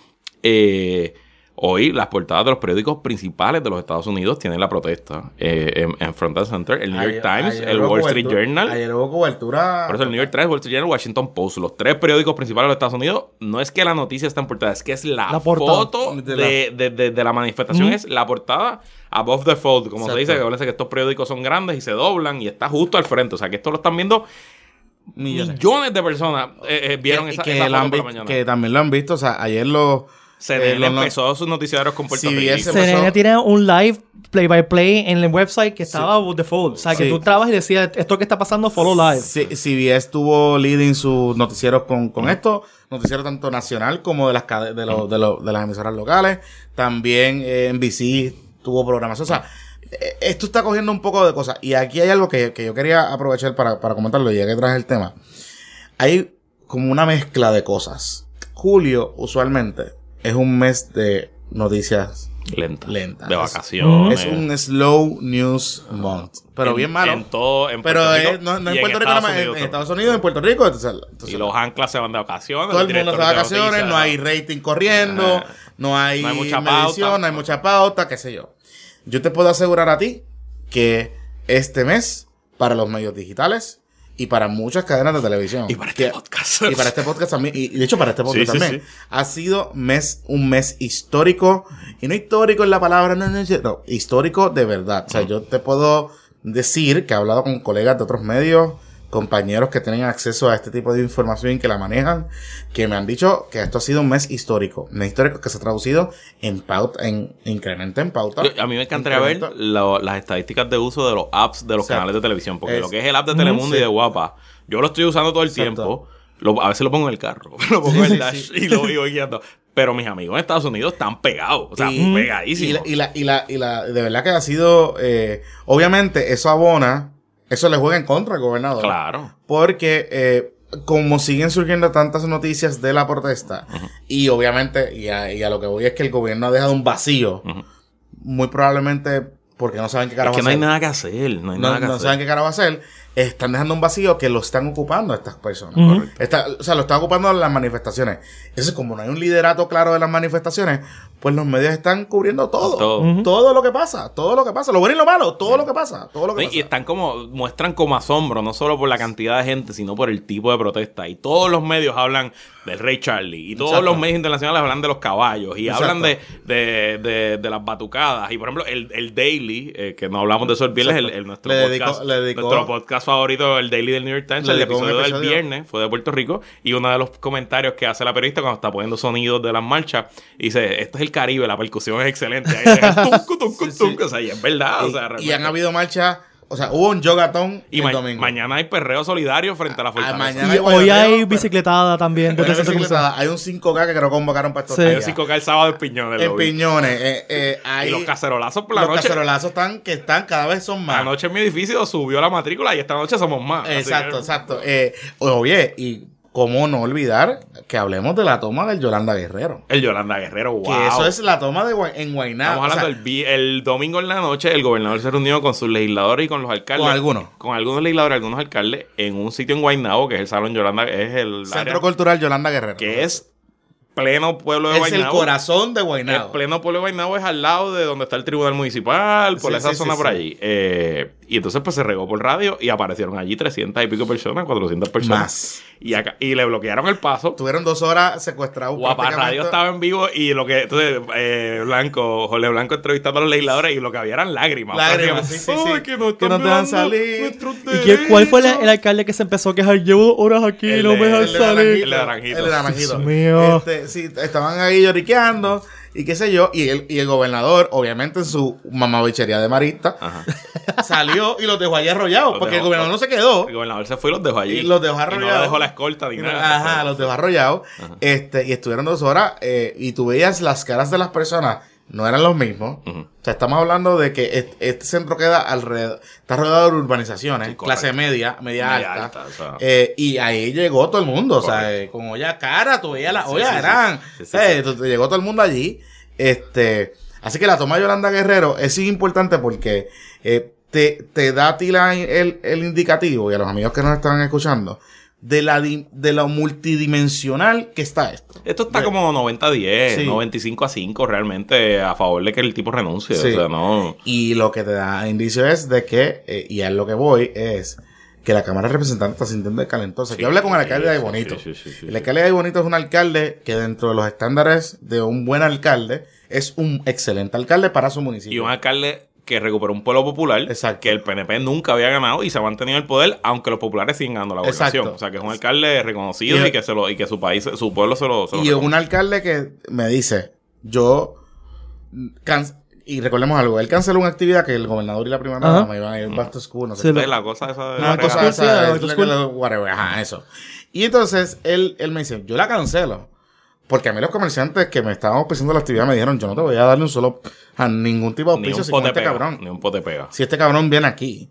Eh, hoy las portadas de los periódicos principales de los Estados Unidos tienen la protesta eh, en, en Front and Center, el New York ayer- Times, ayer el Wall Street Journal. Ayer hubo cobertura... Por eso el New York Times, Wall Street Journal, Washington Post, los tres periódicos principales de los Estados Unidos, no es que la noticia está en portada, es que es la, La foto De de, de- de- de la manifestación, es la portada above the fold, como se dice, que acuérdense que estos periódicos son grandes y se doblan y está justo al frente, o sea que esto lo están viendo millones. millones de personas eh, eh, vieron que, esa, que esa lo foto han por la mañana. que también lo han visto. O sea, ayer lo... CNN eh, empezó sus noticiarios con Puerto CBS Rico. empezó- CNN tiene un live play by play en el website que estaba default. O sea, que Sí. tú trabas y decías, esto que está pasando, follow live. C- CBS tuvo leading sus noticieros con, con esto, noticiero tanto nacional como de las de, los- de, los- de las emisoras locales. También eh, NBC tuvo programación. O sea, eh, esto está cogiendo un poco de cosas. Y aquí hay algo que, que yo quería aprovechar para, para comentarlo, ya que traje el tema. Hay como una mezcla de cosas. Julio, usualmente, es un mes de noticias. Lenta. Lenta. De Es- vacaciones. Es un slow news month. Pero En- bien malo. En todo. En Pero es- Rico no, en Puerto Rico, nada más, en, Unidos en también. Estados Unidos, en Puerto Rico. Entonces, entonces Y los anclas se van de vacaciones. todo el mundo se va de vacaciones, noticias, no hay rating corriendo, no hay, No hay mucha medición, pauta. no hay mucha pauta, qué sé yo. Yo te puedo asegurar a ti que este mes, para los medios digitales y para muchas cadenas de televisión, Y para este que- podcast. y para este podcast también, y de hecho para este podcast Sí, sí, también, sí. ha sido mes, un mes histórico, y no histórico en la palabra, no, no, no, histórico de verdad. O sea, yo te puedo decir que he hablado con colegas de otros medios, compañeros que tienen acceso a este tipo de información y que la manejan, que me han dicho que esto ha sido un mes histórico. Un mes histórico que se ha traducido en pauta, en incremento en pauta. Yo- a mí me encantaría ver lo- las estadísticas de uso de los apps de los Exacto. canales de televisión. Porque Es- lo que es el app de Telemundo y sí. de Guapa, yo lo estoy usando todo el Exacto. tiempo. Lo- a veces lo pongo en el carro, [laughs] lo pongo Sí, en el dash sí. y lo voy guiando. Pero mis amigos en Estados Unidos están pegados, o sea, Y- Y pegadísimos. la, y la, y la, y la- de verdad que ha sido, eh, obviamente eso abona, eso le juega en contra al gobernador. Claro. Porque eh, como siguen surgiendo tantas noticias de la protesta, y obviamente, y a, y a lo que voy es que el gobierno ha dejado un vacío, muy probablemente porque no saben qué Es carajo que no hay hacer. nada que hacer, no hay No, nada que no hacer. saben qué carajo hacer, están dejando un vacío que lo están ocupando estas personas. Está- o sea, lo están ocupando las manifestaciones. Entonces, como no hay un liderato claro de las manifestaciones, pues los medios están cubriendo todo. Todo. Lo que pasa, todo lo que pasa. Lo bueno y lo malo, todo lo que pasa, todo lo que pasa. Y están como, muestran como asombro, no solo por la cantidad de gente, sino por el tipo de protesta. Y todos los medios hablan del Rey Charlie. Y todos Exacto. los medios internacionales hablan de los caballos. Y Exacto. hablan de, de, de, de las batucadas. Y por ejemplo, el, el Daily, eh, que no hablamos de eso el viernes, el, el- nuestro, Le podcast, dedicó- nuestro podcast favorito, el Daily del New York Times, el un episodio, del episodio. viernes fue de Puerto Rico. Y uno de los comentarios que hace la periodista cuando está poniendo sonidos de las marchas, dice, esto es el Caribe, la percusión es excelente. Ahí dice, [laughs] tuncu, tuncu, Sí. O sea, y es verdad. o Y- sea, y, realmente. han habido marchas, o sea, hubo un yogatón Y el ma- domingo. mañana hay perreo solidario frente a la fortaleza. mañana- Y hay hoy hay pero- bicicletada también. Hay bicicletada, hay un 5K que creo que convocaron para estos Sí. Hay un días. 5K el sábado en Piñones. En. Piñones. eh, eh, hay- Y los cacerolazos por la los noche. cacerolazos están, que están, cada vez son más. Anoche en mi edificio subió la matrícula y esta noche somos más. Exacto, que- exacto. Eh, oye, y cómo no olvidar que hablemos de la toma del Yolanda Guerrero. El Yolanda Guerrero, wow. Que eso es la toma de en Guaynabo. Estamos hablando O sea, el domingo en la noche, el gobernador se reunió con sus legisladores y con los alcaldes. Con algunos. Con algunos legisladores, algunos alcaldes, en un sitio en Guaynabo, que es el Salón Yolanda, es el Centro área Cultural Yolanda Guerrero. que es pleno pueblo de Es el Guaynabo. corazón de El Guaynabo. pleno pueblo de Guaynabo es al lado de donde está el tribunal municipal, por Sí, esa sí, zona sí, por allí. Eh, y entonces pues se regó por radio y aparecieron allí 300 y pico personas, 400 personas. Más. Y, acá, y le bloquearon el paso. Tuvieron dos horas secuestrados. Guapa. Radio estaba en vivo y lo que entonces eh, Blanco, Jorge Blanco entrevistando a los legisladores y lo que había eran lágrimas. Lágrimas, sí, sí, "Ay, sí. que no, Que no te dejan salir". ¿Y qué- cuál fue el, derechos". el alcalde que se empezó a quejar? Llevo dos horas aquí y no me dejan salir. El de Naranjito. El de Naranjito. Dios mío. Este, sí, estaban ahí lloriqueando y qué sé yo. Y el, y el gobernador, obviamente en su mamabichería de marista, Ajá. [laughs] salió y los dejó ahí arrollados. Los Porque el gobernador no se quedó. El gobernador se fue y los dejó allí. Y los dejó Y no arrollados. le dejó la escolta ni nada. Ajá, los dejó arrollados. Este, y estuvieron dos horas. eh, y tú veías las caras de las personas. No eran los mismos. O sea, estamos hablando de que est- este, centro queda alrededor, está rodeado de urbanizaciones, Sí, clase media, media, Media alta. alta, o sea. Eh, y ahí llegó todo el mundo, o sea, eh, con olla cara, veías las Sí, ollas sí, eran. sí, sí, eh, llegó todo el mundo allí. Este, así que la toma de Yolanda Guerrero es importante porque eh, te, te da a ti la- el, el indicativo y a los amigos que nos están escuchando de la de lo multidimensional que está esto. Esto está como 90-10, Sí. 95 a 5 realmente a favor de que el tipo renuncie. Sí. O sea, no. Y lo que te da indicio es de que, eh, y a lo que voy, es que la Cámara de Representantes está sintiendo Sí, yo hablé con el alcalde de Bonito. el alcalde de Bonito es un alcalde que dentro de los estándares de un buen alcalde es un excelente alcalde para su municipio. Y un alcalde que recuperó un pueblo popular Exacto. que el PNP nunca había ganado y se ha mantenido en el poder, aunque los populares siguen ganando la gobernación. Exacto. O sea, que es un alcalde reconocido Y- y, que se lo, y que su país, su pueblo se lo. Se lo Y un alcalde que me dice, yo, can- y recordemos algo, él canceló una actividad que el gobernador y la primera dama iban a ir back to school, no sé Sí, qué. La cosa esa de Una la cosa esa, whatever, ajá, eso. Y entonces él, él me dice, yo la cancelo. Porque a mí los comerciantes que me estaban ofreciendo la actividad me dijeron, yo no te voy a darle un solo, a ningún tipo de auspicio si este pega. cabrón. Ni un pote pega. Si este cabrón viene aquí.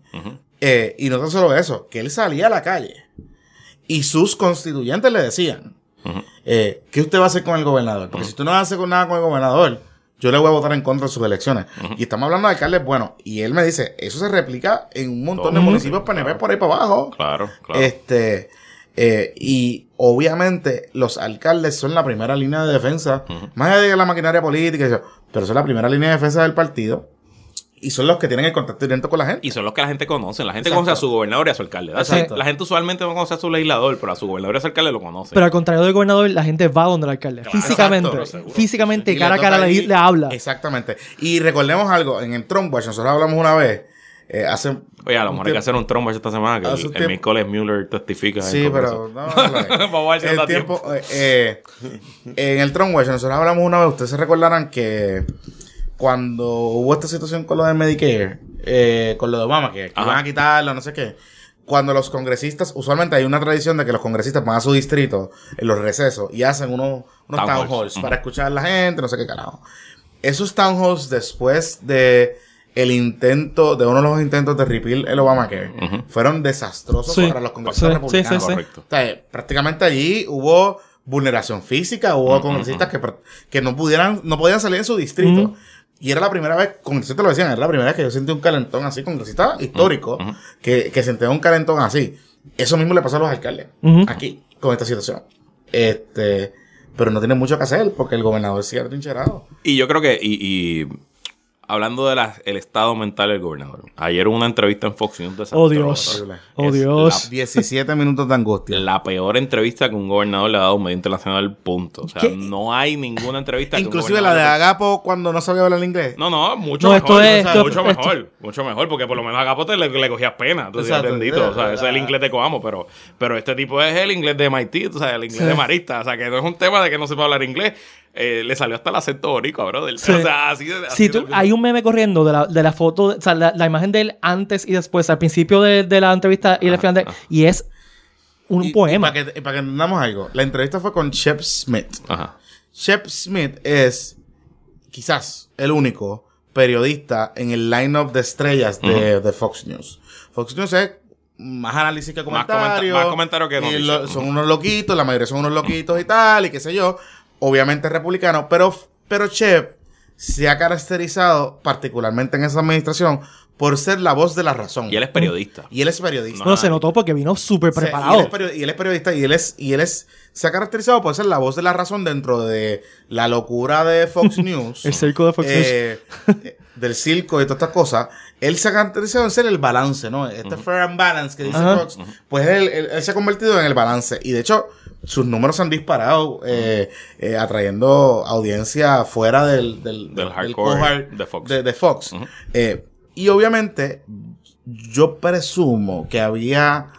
Eh, y no tan solo eso, que él salía a la calle y sus constituyentes le decían, Ujú. eh, ¿qué usted va a hacer con el gobernador? Porque si tú no con nada con el gobernador, yo le voy a votar en contra de sus elecciones. Y estamos hablando de alcaldes buenos. Y él me dice, eso se replica en un montón de municipios PNP por ahí para abajo. Claro, claro. Este, eh, y obviamente los alcaldes son la primera línea de defensa, más allá de la maquinaria política, y eso, pero son la primera línea de defensa del partido. Y son los que tienen el contacto directo con la gente. Y son los que la gente conoce. La gente Exacto. conoce a su gobernador y a su alcalde. La gente usualmente no conoce a su legislador, pero a su gobernador y a su alcalde lo conoce. Pero al contrario del gobernador, la gente va donde el alcalde. físicamente. exacto, físicamente, cara a cara le, le habla. Exactamente. Y recordemos algo, en el Trump Watch, nosotros hablamos una vez, eh, hace... Oye, a lo mejor hay que hacer un trombo esta semana que el, el miércoles Mueller testifica. Sí, pero no, no, no, no. Vamos a ver si nos el tiempo, eh, eh, en el Watch, nosotros hablamos una vez, ustedes se recordarán que cuando hubo esta situación con lo de Medicare, eh, con lo de Obama, que, que iban a quitarlo, no sé qué, cuando los congresistas, usualmente hay una tradición de que los congresistas van a su distrito en los recesos y hacen unos, unos Town town, halls. para escuchar a la gente, no sé qué carajo. Esos town halls después de el intento, de uno de los intentos de repeal el Obamacare, Ujú. fueron desastrosos Sí. para los congresistas Sí, republicanos. sí, sí, sí. Correcto. O sea, prácticamente allí hubo vulneración física, hubo congresistas que, que no pudieran, no podían salir en su distrito. Y era la primera vez, congresistas lo decían, era la primera vez que yo sentí un calentón así, congresista histórico, que, que sentía un calentón así. Eso mismo le pasó a los alcaldes, aquí, con esta situación. Este, pero no tiene mucho que hacer, porque el gobernador sigue trincherado. Y yo creo que, y, y hablando del estado mental del gobernador, ayer hubo una entrevista en Fox News. Oh, desastrosa. Dios. Horrible. Oh, Es Dios. 17 minutos de angustia. La peor entrevista que un gobernador le ha dado a un medio internacional, punto. O sea, ¿Qué? no hay ninguna entrevista que un Inclusive la de Agapo cuando no sabía hablar inglés. No, no, mucho No, mejor. esto es- o sea, esto- mucho esto- mejor. Mucho mejor, porque por lo menos a Gapote le, le cogías pena. Tú bendito. O sea, ese es el inglés de Coamo, pero, pero este tipo es el inglés de MIT, o sea, el inglés Sí. de Marista. O sea, que no es un tema de que no sepa hablar inglés. Eh, le salió hasta el acento boricua, brother. Sí. O sea, así Sí, tú- hay un meme corriendo de la, de la foto, o sea, la, la imagen de él antes y después, al principio de, de la entrevista y el final de, y es un Y- poema. Y para que, y para que entendamos algo, la entrevista fue con Shep Smith. Ajá. Shep Smith es quizás el único periodista en el lineup de estrellas de, de Fox News. Fox News es más análisis que Más comentario. comenta- más comentario que lo- son unos loquitos, la mayoría son unos loquitos y tal, y qué sé yo. Obviamente republicano, pero, pero Shep se ha caracterizado, particularmente en esa administración, por ser la voz de la razón. Y él es periodista. Y él es periodista. No, se notó porque vino súper O sea, preparado. y, él es perio- y él es periodista y él es, y él es, se ha caracterizado por ser la voz de la razón dentro de la locura de Fox [laughs] News. El circo de Fox eh, eh, del circo y todas estas cosas. Él se ha caracterizado en ser el balance, ¿no? Este fair and balance que dice Ajá. Fox, pues él, él- él se ha convertido en el balance. Y de hecho, sus números se han disparado, eh, eh, atrayendo audiencia fuera del, del, Del hardcore cohort de Fox. de- de Fox. Eh, y obviamente, yo presumo que había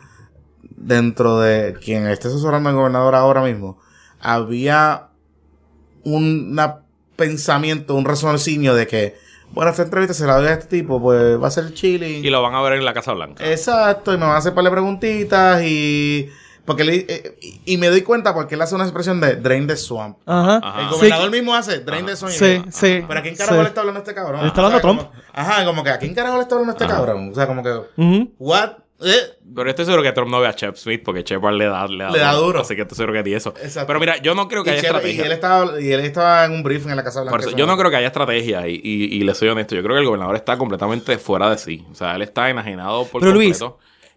dentro de quien esté asesorando al gobernador ahora mismo, había un pensamiento, un raciocinio de que, bueno, esta entrevista se la doy a este tipo, pues va a ser chilling. Y lo van a ver en la Casa Blanca. Exacto, y me van a hacer par de preguntitas y... Porque le- eh, y, me doy cuenta porque él hace una expresión de drain the swamp. Ajá. Ajá. El Sí, gobernador mismo hace drain the swamp. y Sí, sí. Pero ¿a quién carajo sí. le está hablando este cabrón? Le está hablando O sea, Trump. como- ajá, como que ¿a quién carajo le está hablando este cabrón? O sea, como que... Ujú. ¿What? Eh, Pero estoy seguro que Trump no ve a Shep Smith porque Shepard le da, le da, Le da duro. Así que estoy seguro que di eso. Exacto. Pero mira, yo no creo que y, haya Shep- y estrategia. él estaba, y él estaba en un briefing en la Casa Blanca. Por eso, yo no creo que haya estrategia y, y, y le soy honesto. Yo creo que el gobernador está completamente fuera de sí. O sea, él está enajenado por Pero, Luis-.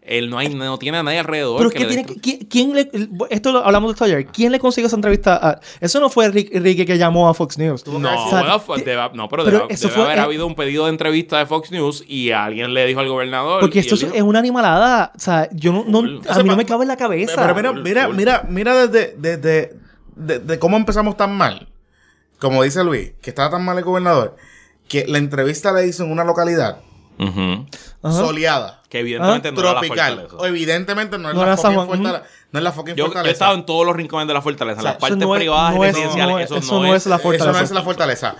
Él no, hay, no tiene a nadie alrededor. Pero es que que le dé tiene que, ¿quién, quién le, esto lo hablamos de esto ayer. ¿Quién le consiguió esa entrevista? a- eso no fue Rick- Ricky que llamó a Fox News. No, O sea, bueno, fue- no, pero, pero debe, eso debe fue- haber eh, habido un pedido de entrevista de Fox News y alguien le dijo al gobernador. Porque esto es, dijo, es una animalada. O sea, yo no, no- Full. a sea, mí no me cabe en la cabeza. Pero mira, mira, mira, mira desde, desde de, de cómo empezamos tan mal. Como dice Luis, que estaba tan mal el gobernador, que la entrevista la hizo en una localidad Soleada, Que evidentemente no era la tropical. fortaleza. O evidentemente no es No la fucking Juan, fortaleza. No es la fucking Yo, yo he fortaleza. estado en todos los rincones de la fortaleza, en las partes no es- privadas y es- residenciales. eso, eso no, es, es la fortaleza. Eso no es la fortaleza.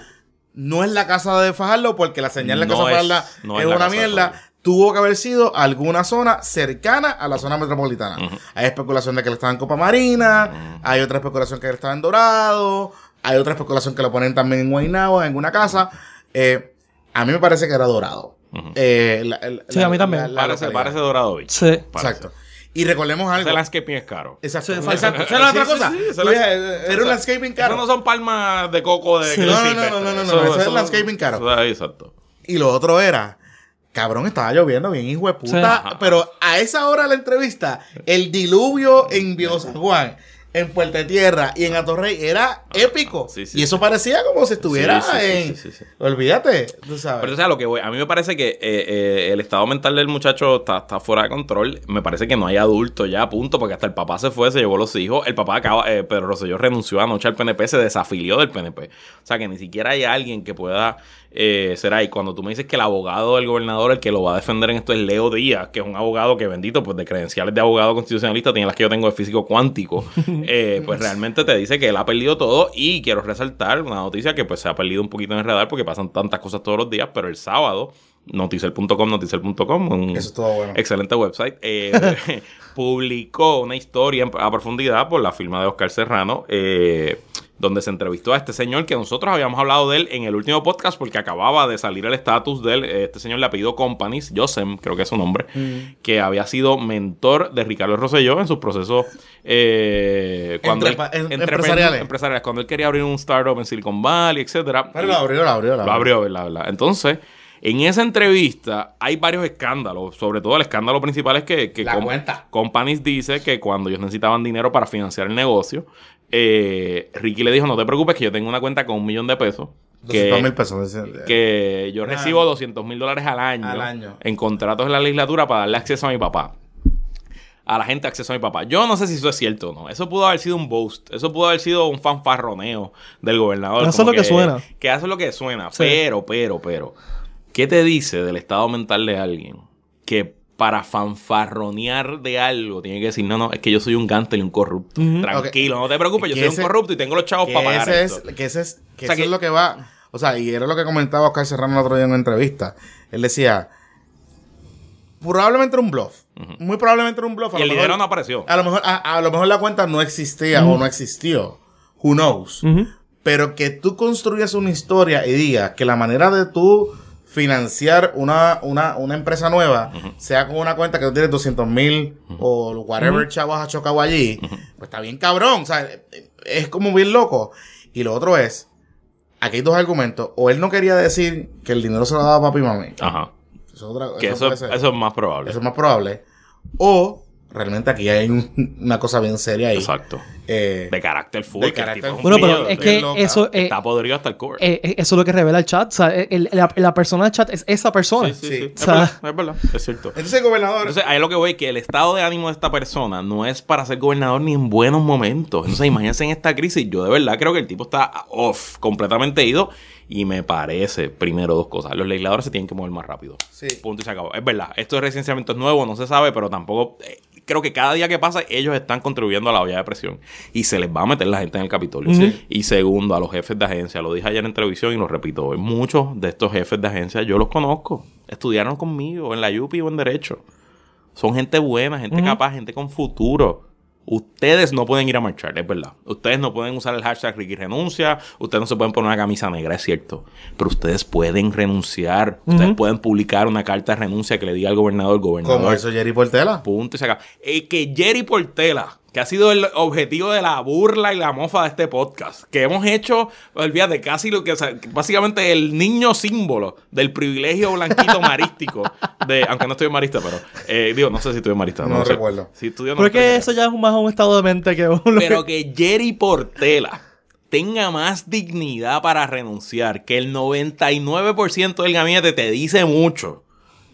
No es la casa de Fajardo porque la señal de la casa de es- Fajardo no es, es la una mierda. Tuvo que haber sido alguna zona cercana a la zona metropolitana. Hay especulación de que él estaba en Copa Marina, hay otra especulación que él estaba en Dorado, hay otra especulación que lo ponen también en Guaynabo, en una casa. Eh, a mí me parece que era Dorado. Eh, la- Sí, a mí también. Parece, parece Dorado Beach. Sí. Parece. Exacto. Y recordemos algo. Ese landscaping es caro. Exacto. Sí, Exacto. exacto. ¿Esa era Sí, otra sí, cosa? Era un landscaping caro. Eso no son palmas de coco de No, no no, no, no, no, no, Eso- es landscaping caro. eso- Exacto. Y lo otro era, cabrón, estaba lloviendo bien, hijo de puta. Sí. Pero a esa hora de la entrevista, el diluvio en Viejo San Juan, en Puerto Tierra y en Atorrey era épico. Sí, sí, y eso parecía como si estuviera en. sí, sí, sí. Olvídate, tú sabes. Pero o sea, lo que voy, a mí me parece que eh, eh, el estado mental del muchacho está, está fuera de control. Me parece que no hay adulto ya, punto, porque hasta el papá se fue, se llevó los hijos. El papá acaba, eh, Pedro Rosselló renunció anoche al PNP, se desafilió del PNP. O sea, que ni siquiera hay alguien que pueda eh, ser ahí. Cuando tú me dices que el abogado del gobernador, el que lo va a defender en esto es Leo Díaz, que es un abogado que bendito, pues de credenciales de abogado constitucionalista, tiene las que yo tengo de físico cuántico, [laughs] eh, pues realmente te dice que él ha perdido todo y quiero resaltar una noticia que pues se ha perdido un poquito en el radar porque pasan tantas cosas todos los días, pero el sábado, noticel.com, noticel.com, un Eso estuvo bueno. excelente website, eh, [laughs] publicó una historia a profundidad por la firma de Oscar Serrano, eh, donde se entrevistó a este señor que nosotros habíamos hablado de él en el último podcast porque acababa de salir el estatus de él. Este señor le ha pedido Companies, Josem, creo que es su nombre, que había sido mentor de Ricardo Rosselló en sus procesos eh, cuando él- en- empresariales. empresariales, cuando él quería abrir un startup en Silicon Valley, etcétera. Pero lo abrió, lo abrió, Lo abrió, ¿verdad? ¿verdad? Entonces, en esa entrevista hay varios escándalos. Sobre todo el escándalo principal es que, que La Com- cuenta. Companies dice que cuando ellos necesitaban dinero para financiar el negocio, eh, Ricky le dijo, no te preocupes que yo tengo una cuenta con un millón de pesos. 200 mil Que, pesos. que yo Ah. recibo 200 mil dólares al año, Al año. en contratos de la legislatura para darle acceso a mi papá. A la gente acceso a mi papá. Yo no sé si eso es cierto o no. Eso pudo haber sido un boast. Eso pudo haber sido un fanfarroneo del gobernador. Eso es lo que suena. Que hace lo que suena. Sí. Pero, pero, pero. ¿Qué te dice del estado mental de alguien que para fanfarronear de algo tiene que decir, no, no, es que yo soy un gántel y un corrupto? Tranquilo, no te preocupes, yo soy ese- un corrupto y tengo los chavos para pagar ese esto. es, que ese es, que O sea, eso que- es lo que va. O sea, y era lo que comentaba Oscar Serrano el otro día en una entrevista. Él decía, probablemente era un bluff. Muy probablemente era un bluff. A Y el dinero no apareció. A lo mejor, a, a lo mejor la cuenta no existía o no existió. Who knows? Pero que tú construyas una historia y digas que la manera de tú financiar una, una, una empresa nueva sea con una cuenta que tú tienes 200 mil o whatever chavos ha chocado allí, pues está bien cabrón. O sea, es como bien loco. Y lo otro es, aquí hay dos argumentos. O él no quería decir que el dinero se lo daba a papi y mami. Ajá. Eso, es otra- Que eso es más probable. Eso es más probable. O realmente aquí hay un- una cosa bien seria ahí. Exacto. Eh, De carácter full. De carácter tipo Bueno, pero es que loca. eso, eh, Está podrido hasta el core. eh, eso es lo que revela el chat. O sea, el- la, la persona del chat es esa persona. sí, sí, sí. sí. O Es, verdad, es verdad, es cierto. Entonces el gobernador... Entonces, ahí es lo que voy, que el estado de ánimo de esta persona no es para ser gobernador ni en buenos momentos. Entonces, imagínense en esta crisis. Yo de verdad creo que el tipo está off, completamente ido. Y me parece, primero, dos cosas. Los legisladores se tienen que mover más rápido. Sí. Punto y se acabó. Es verdad, esto de residenciamiento es nuevo, no se sabe, pero tampoco. eh, creo que cada día que pasa, ellos están contribuyendo a la olla de presión. Y se les va a meter la gente en el Capitolio. Y segundo, a los jefes de agencia. Lo dije ayer en televisión y lo repito hoy. Muchos de estos jefes de agencia yo los conozco. Estudiaron conmigo en la UPI o en Derecho. Son gente buena, gente capaz, gente con futuro. Ustedes no pueden ir a marchar, es verdad. Ustedes no pueden usar el hashtag Ricky renuncia. Ustedes no se pueden poner una camisa negra, es cierto. Pero ustedes pueden renunciar. Ustedes pueden publicar una carta de renuncia que le diga al gobernador, gobernador. Como hizo Jerry Portela. Punto y se acaba. Eh, que Jerry Portela, que ha sido el objetivo de la burla y la mofa de este podcast, que hemos hecho, olvídate, casi lo que, o sea, básicamente el niño símbolo del privilegio blanquito [laughs] marístico, de, aunque no estoy en marista, pero, eh, digo, no sé si estoy en marista. No sé. recuerdo. Si estudio, no Porque eso ya es más un estado de mente que uno. pero que Jerry Portela tenga más dignidad para renunciar, que el 99% del gabinete te dice mucho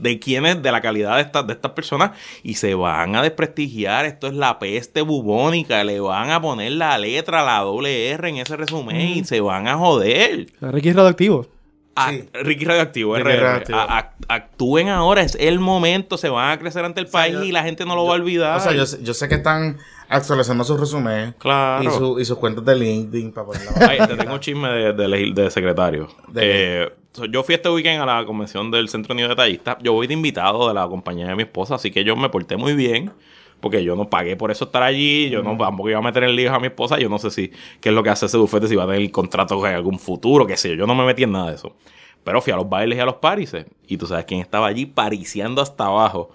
de quién es, de la calidad de estas, de estas personas, y se van a desprestigiar. Esto es la peste bubónica. Le van a poner la letra, la doble R en ese resumen y se van a joder. Ricky es radioactivo. A- Sí. Ricky Radioactivo, Ricky RR. Radioactivo. A- a- actúen ahora, es el momento, se van a crecer ante el sea, país yo- y la gente no lo va a olvidar. O sea, yo, sé- yo sé que están actualizando sus resúmenes. Claro. Y, su- y sus cuentas de LinkedIn para. Ay, te tengo un chisme de, de, de secretario. ¿De Eh, yo fui este weekend a la convención del Centro Unido de Detallistas. Yo voy de invitado de la compañía de mi esposa, así que yo me porté muy bien. Porque yo no pagué por eso estar allí, yo no tampoco iba a meter en líos a mi esposa, yo no sé si qué es lo que hace ese bufete, si va a tener contrato en algún futuro, qué sé yo, yo no me metí en nada de eso. Pero fui a los bailes y a los parises, y tú sabes quién estaba allí pariciando hasta abajo.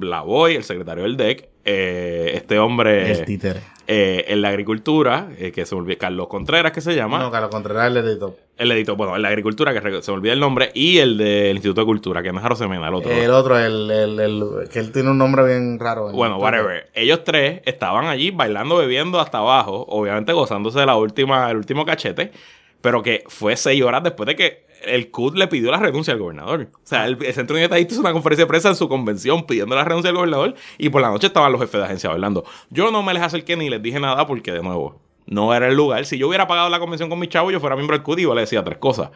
La voy, el secretario del DEC, eh, este hombre El títere. Eh, en la agricultura, eh, que se olvidó, Carlos Contreras, que se llama. No, Carlos Contreras el editó. El editor, bueno, en la agricultura, que se me olvida el nombre, y el del Instituto de Cultura, que no es Arosemena, el otro. El otro, el, el, el- que él tiene un nombre bien raro. en Bueno, whatever. Ellos tres estaban allí bailando, bebiendo hasta abajo, obviamente gozándose de la última, el último cachete, pero que fue seis horas después de que el CUT le pidió la renuncia al gobernador. O sea, el, el Centro de Estadista hizo una conferencia de prensa en su convención pidiendo la renuncia al gobernador y por la noche estaban los jefes de agencia bailando. Yo no me les acerqué ni les dije nada porque, de nuevo, no era el lugar. Si yo hubiera pagado la convención con mi chavo, yo fuera miembro del CUT y yo le decía tres cosas.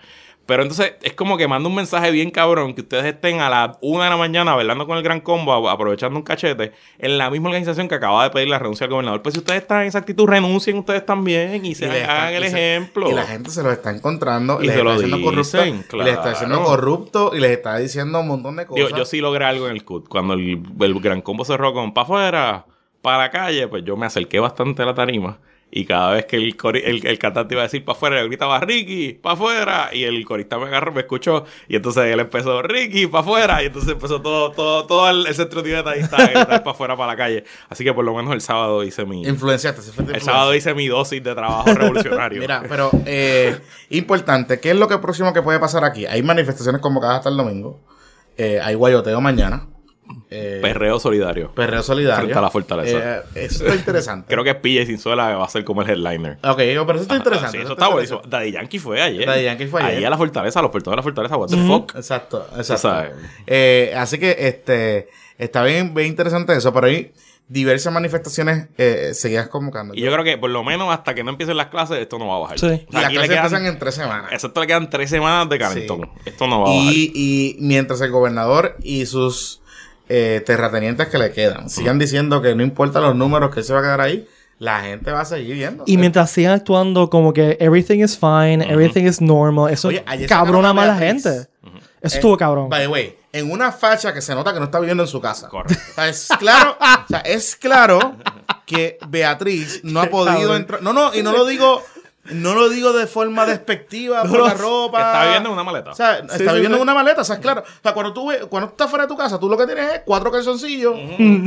Pero entonces es como que manda un mensaje bien cabrón que ustedes estén a las una de la mañana bailando con el gran combo, aprovechando un cachete, en la misma organización que acaba de pedir la renuncia al gobernador. Pues si ustedes están en esa actitud, renuncien ustedes también y se Y hagan el y se- ejemplo. Y la gente se los está encontrando. Y les se lo está diciendo corrupto. les está diciendo corrupto. Y les está diciendo un montón de cosas. Digo, yo sí logré algo en el CUT. Cuando el, el gran combo cerró con pa' afuera, para la calle, pues yo me acerqué bastante a la tarima. Y cada vez que el, cori- el, el cantante iba a decir pa' afuera, yo gritaba Ricky, pa' afuera. Y el corista me agarró, me escuchó. Y entonces él empezó Ricky, pa' afuera. Y entonces empezó todo, todo, todo el, el centro de estadista a gritar pa' afuera, para la calle. Así que por lo menos el sábado hice mi. Influenciaste. sí fue de El influencia. sábado hice mi dosis de trabajo revolucionario. Mira, pero eh, importante, ¿qué es lo que próximo que puede pasar aquí? Hay manifestaciones convocadas hasta el domingo. Eh, hay guayoteo mañana. Eh, Perreo solidario. perreo solidario. Frente a la fortaleza. Eh, eso está interesante. Creo que Pilla y Sinzuela va a ser como el headliner. Ok, pero eso está interesante. Sí, eso eso está buenísimo. Daddy Yankee fue ayer. Daddy Yankee fue ayer. Ahí a la fortaleza, a los portadores de la fortaleza, what the fuck. Exacto, exacto. sabes. Eh, así que este está bien, bien interesante eso, pero hay diversas manifestaciones eh, seguidas convocando. Y yo creo que por lo menos hasta que no empiecen las clases, esto no va a bajar. Sí. O Y las aquí clases quedan- empiezan en tres semanas. Exacto, le quedan tres semanas de calentón. Esto no va a bajar. Y, y mientras el gobernador y sus eh, terratenientes que le quedan sigan diciendo que no importa los números que se va a quedar ahí, la gente va a seguir viendo. Y mientras sigan actuando como que everything is fine, everything is normal, eso Oye, cabrona sacaron a más la Beatriz. gente. Eso Eh, estuvo cabrón. By the way, en una facha que se nota que no está viviendo en su casa. Correcto. O sea, es claro, o sea, es claro que Beatriz no ha podido cabrón. entrar. No, no, y no lo digo, no lo digo de forma despectiva [laughs] por la ropa. Está viviendo en una maleta. O sea, está sí, viviendo sí. en una maleta, o sea, es claro. O sea, cuando tú, cuando tú estás fuera de tu casa, tú lo que tienes es cuatro calzoncillos,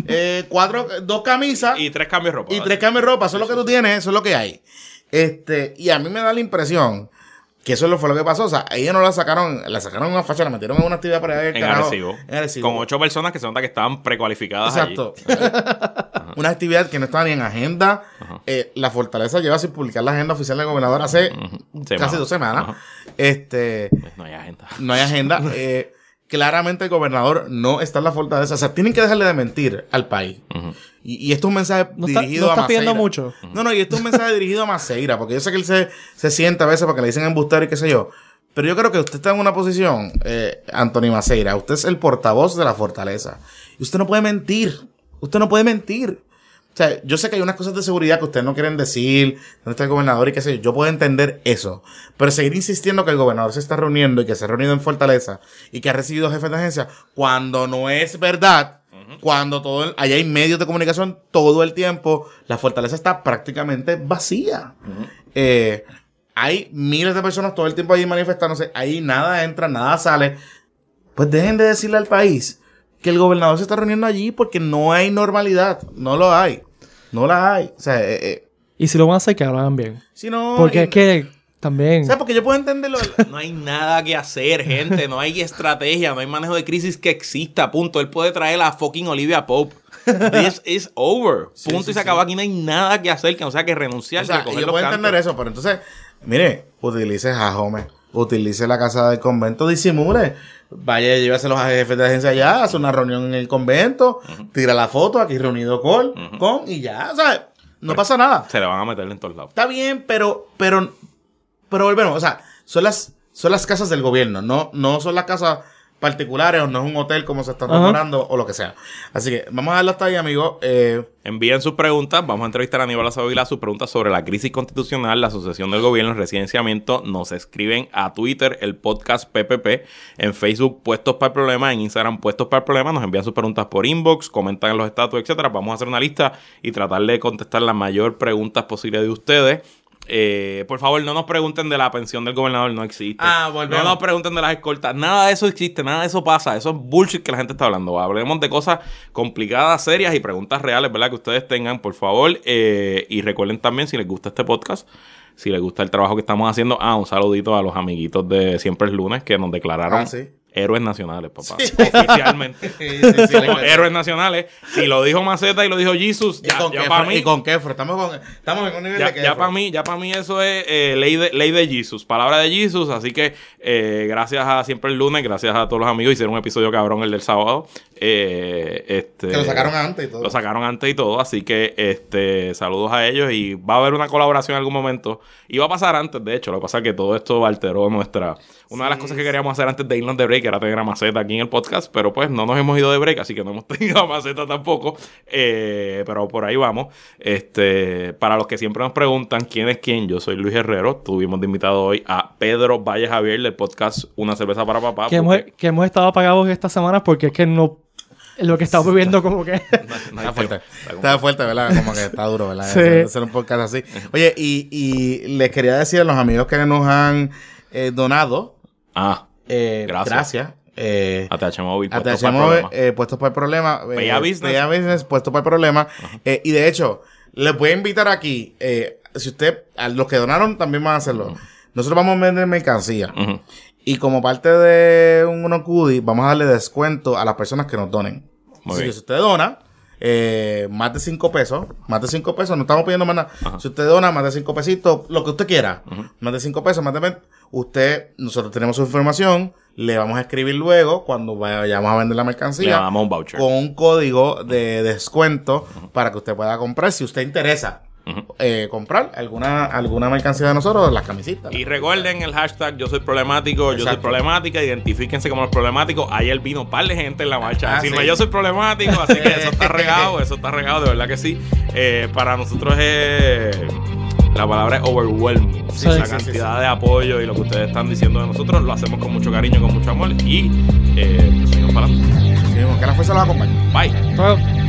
eh, cuatro, dos camisas y tres cambios de ropa. y tres cambios de ropa. Eso es lo que tú tienes, eso es lo que hay. Este, y a mí me da la impresión Que eso fue lo que pasó. O sea, ellos no la sacaron, la sacaron en una facha, la metieron en una actividad para allá del En carajo. Arecibo. En Arecibo. Con ocho personas que se nota que estaban precualificadas Exacto. [laughs] una actividad que no estaba ni en agenda. Eh, la Fortaleza lleva sin publicar la agenda oficial del gobernador hace casi dos semanas. Ajá. Este, allí. No hay agenda. no hay agenda. [laughs] Eh, claramente el gobernador no está en la Fortaleza. O sea, tienen que dejarle de mentir al país. y, y esto es un mensaje No está- dirigido no a está pidiendo Maceira. mucho. No, no, y esto es un mensaje dirigido a Maceira, porque yo sé que él se, se sienta a veces porque le dicen embustero y qué sé yo. Pero yo creo que usted está en una posición, eh, Anthony Maceira, usted es el portavoz de la fortaleza. Y usted no puede mentir. Usted no puede mentir. O sea, yo sé que hay unas cosas de seguridad que ustedes no quieren decir, dónde está el gobernador y qué sé yo. Yo puedo entender eso. Pero seguir insistiendo que el gobernador se está reuniendo y que se ha reunido en Fortaleza y que ha recibido jefes de agencia, cuando no es verdad, cuando todo el- allá hay medios de comunicación todo el tiempo, la Fortaleza está prácticamente vacía. Eh, hay miles de personas todo el tiempo ahí manifestándose, ahí nada entra, nada sale. Pues dejen de decirle al país que el gobernador se está reuniendo allí porque no hay normalidad. No lo hay. No la hay. O sea, eh, eh, Y si lo van a hacer, que lo hagan bien. si no. Porque y- es que también. O sea, porque yo puedo entenderlo. No hay nada que hacer, gente. No hay estrategia, no hay manejo de crisis que exista. Punto. Él puede traer a fucking Olivia Pope. This is over. [laughs] Punto sí, y se sí. acabó. Aquí no hay nada que hacer que no sea que renunciar O sea, recoger yo puedo cantos. entender eso, pero entonces, mire, utilice Jajome, utilice la casa del convento, disimule. Vaya, llévase a jefes de agencia allá, hace una reunión en el convento, tira la foto, aquí reunido con, con, y ya, ¿sabes? No pasa nada. Se le van a meter en todos lados. Está bien, pero, pero, pero volvemos, o sea, son las, son las casas del gobierno, no, no son las casas particulares o no es un hotel como se está Ajá. rumorando o lo que sea. Así que vamos a darlo hasta ahí, amigos. Eh, Envíen sus preguntas. Vamos a entrevistar a Aníbal Azavila sus preguntas sobre la crisis constitucional, la sucesión del gobierno, el residenciamiento. Nos escriben a Twitter, el podcast PPP, en Facebook, Puestos para el Problema, en Instagram, Puestos para el Problema. Nos envían sus preguntas por inbox, comentan en los estatus, etcétera. Vamos a hacer una lista y tratar de contestar la mayor preguntas posible de ustedes. Eh, por favor, no nos pregunten de la pensión del gobernador, no existe. Ah, volvemos. No nos pregunten de las escoltas, nada de eso existe, nada de eso pasa, eso es bullshit que la gente está hablando. Hablemos de cosas complicadas, serias y preguntas reales, ¿verdad? Que ustedes tengan, por favor. Eh, y recuerden también, si les gusta este podcast, si les gusta el trabajo que estamos haciendo, ah, un saludito a los amiguitos de Siempre es Lunes que nos declararon Ah, sí. Héroes nacionales, papá. Sí. Oficialmente. [laughs] sí, sí, sí, Somos héroes nacionales. Si lo dijo Maceta y lo dijo Jesus, ya, ya para mí. y con Kefra, estamos, con, estamos en un nivel Ya, de Kefra. para mí, ya para mí eso es eh, ley de ley de Jesus, palabra de Jesus, así que eh, gracias a siempre el lunes, gracias a todos los amigos, hicieron un episodio cabrón el del sábado. Eh, este, Que lo sacaron antes y todo. Lo sacaron antes y todo, así que este saludos a ellos y va a haber una colaboración en algún momento. Y va a pasar antes, de hecho, lo que pasa es que todo esto alteró nuestra... Una de las cosas que queríamos hacer antes de irnos de break era tener a Maceta aquí en el podcast, pero pues no nos hemos ido de break, así que no hemos [laughs] tenido a Maceta tampoco. Eh, pero por ahí vamos. Este, para los que siempre nos preguntan quién es quién, yo soy Luis Herrero. Tuvimos de invitado hoy a Pedro Valle Javier del podcast Una cerveza para papá. que, hemos, que hemos estado apagados estas semanas porque es que no. Lo que estamos viviendo, como que. [laughs] no- no hay Está fuerte. Está fuerte, ¿verdad? Como que está duro, ¿verdad? [laughs] Sí. Hacer un podcast así. Oye, y, y les quería decir a los amigos que nos han eh, donado, Ah, eh, Gracias. gracias. Eh, ATH Móvil. puesto ATH para el programa. eh, puestos para el problema. eh, PA Business. PA Business, puestos para el problema. Eh, y de hecho, les voy a invitar aquí. si usted, a los que donaron también van a hacerlo. Nosotros vamos a vender mercancía. Y como parte de un Cudi, vamos a darle descuento a las personas que nos donen. Muy Así bien. que si usted dona eh, más de 5 pesos, más de 5 pesos, no estamos pidiendo más nada. Si usted dona más de 5 pesitos, lo que usted quiera, más de 5 pesos, más de 20, usted, nosotros tenemos su información, le vamos a escribir luego cuando vayamos a vender la Le mercancía damos un voucher. con un código de descuento para que usted pueda comprar si usted interesa. eh, comprar alguna alguna mercancía de nosotros, las camisitas. Y recuerden el hashtag yo soy problemático, yo soy problemática, identifíquense como los problemáticos. Ayer vino un par de gente en la marcha Ah, decirme sí. yo soy problemático, así que eso está [laughs] regado, eso está regado, de verdad que sí. Eh, para nosotros es la palabra es overwhelming. Sí, la sí, cantidad sí, de apoyo y lo que ustedes están diciendo de nosotros lo hacemos con mucho cariño, con mucho amor y eh, seguimos para adelante. Que la fuerza los acompañe. Bye. Bueno,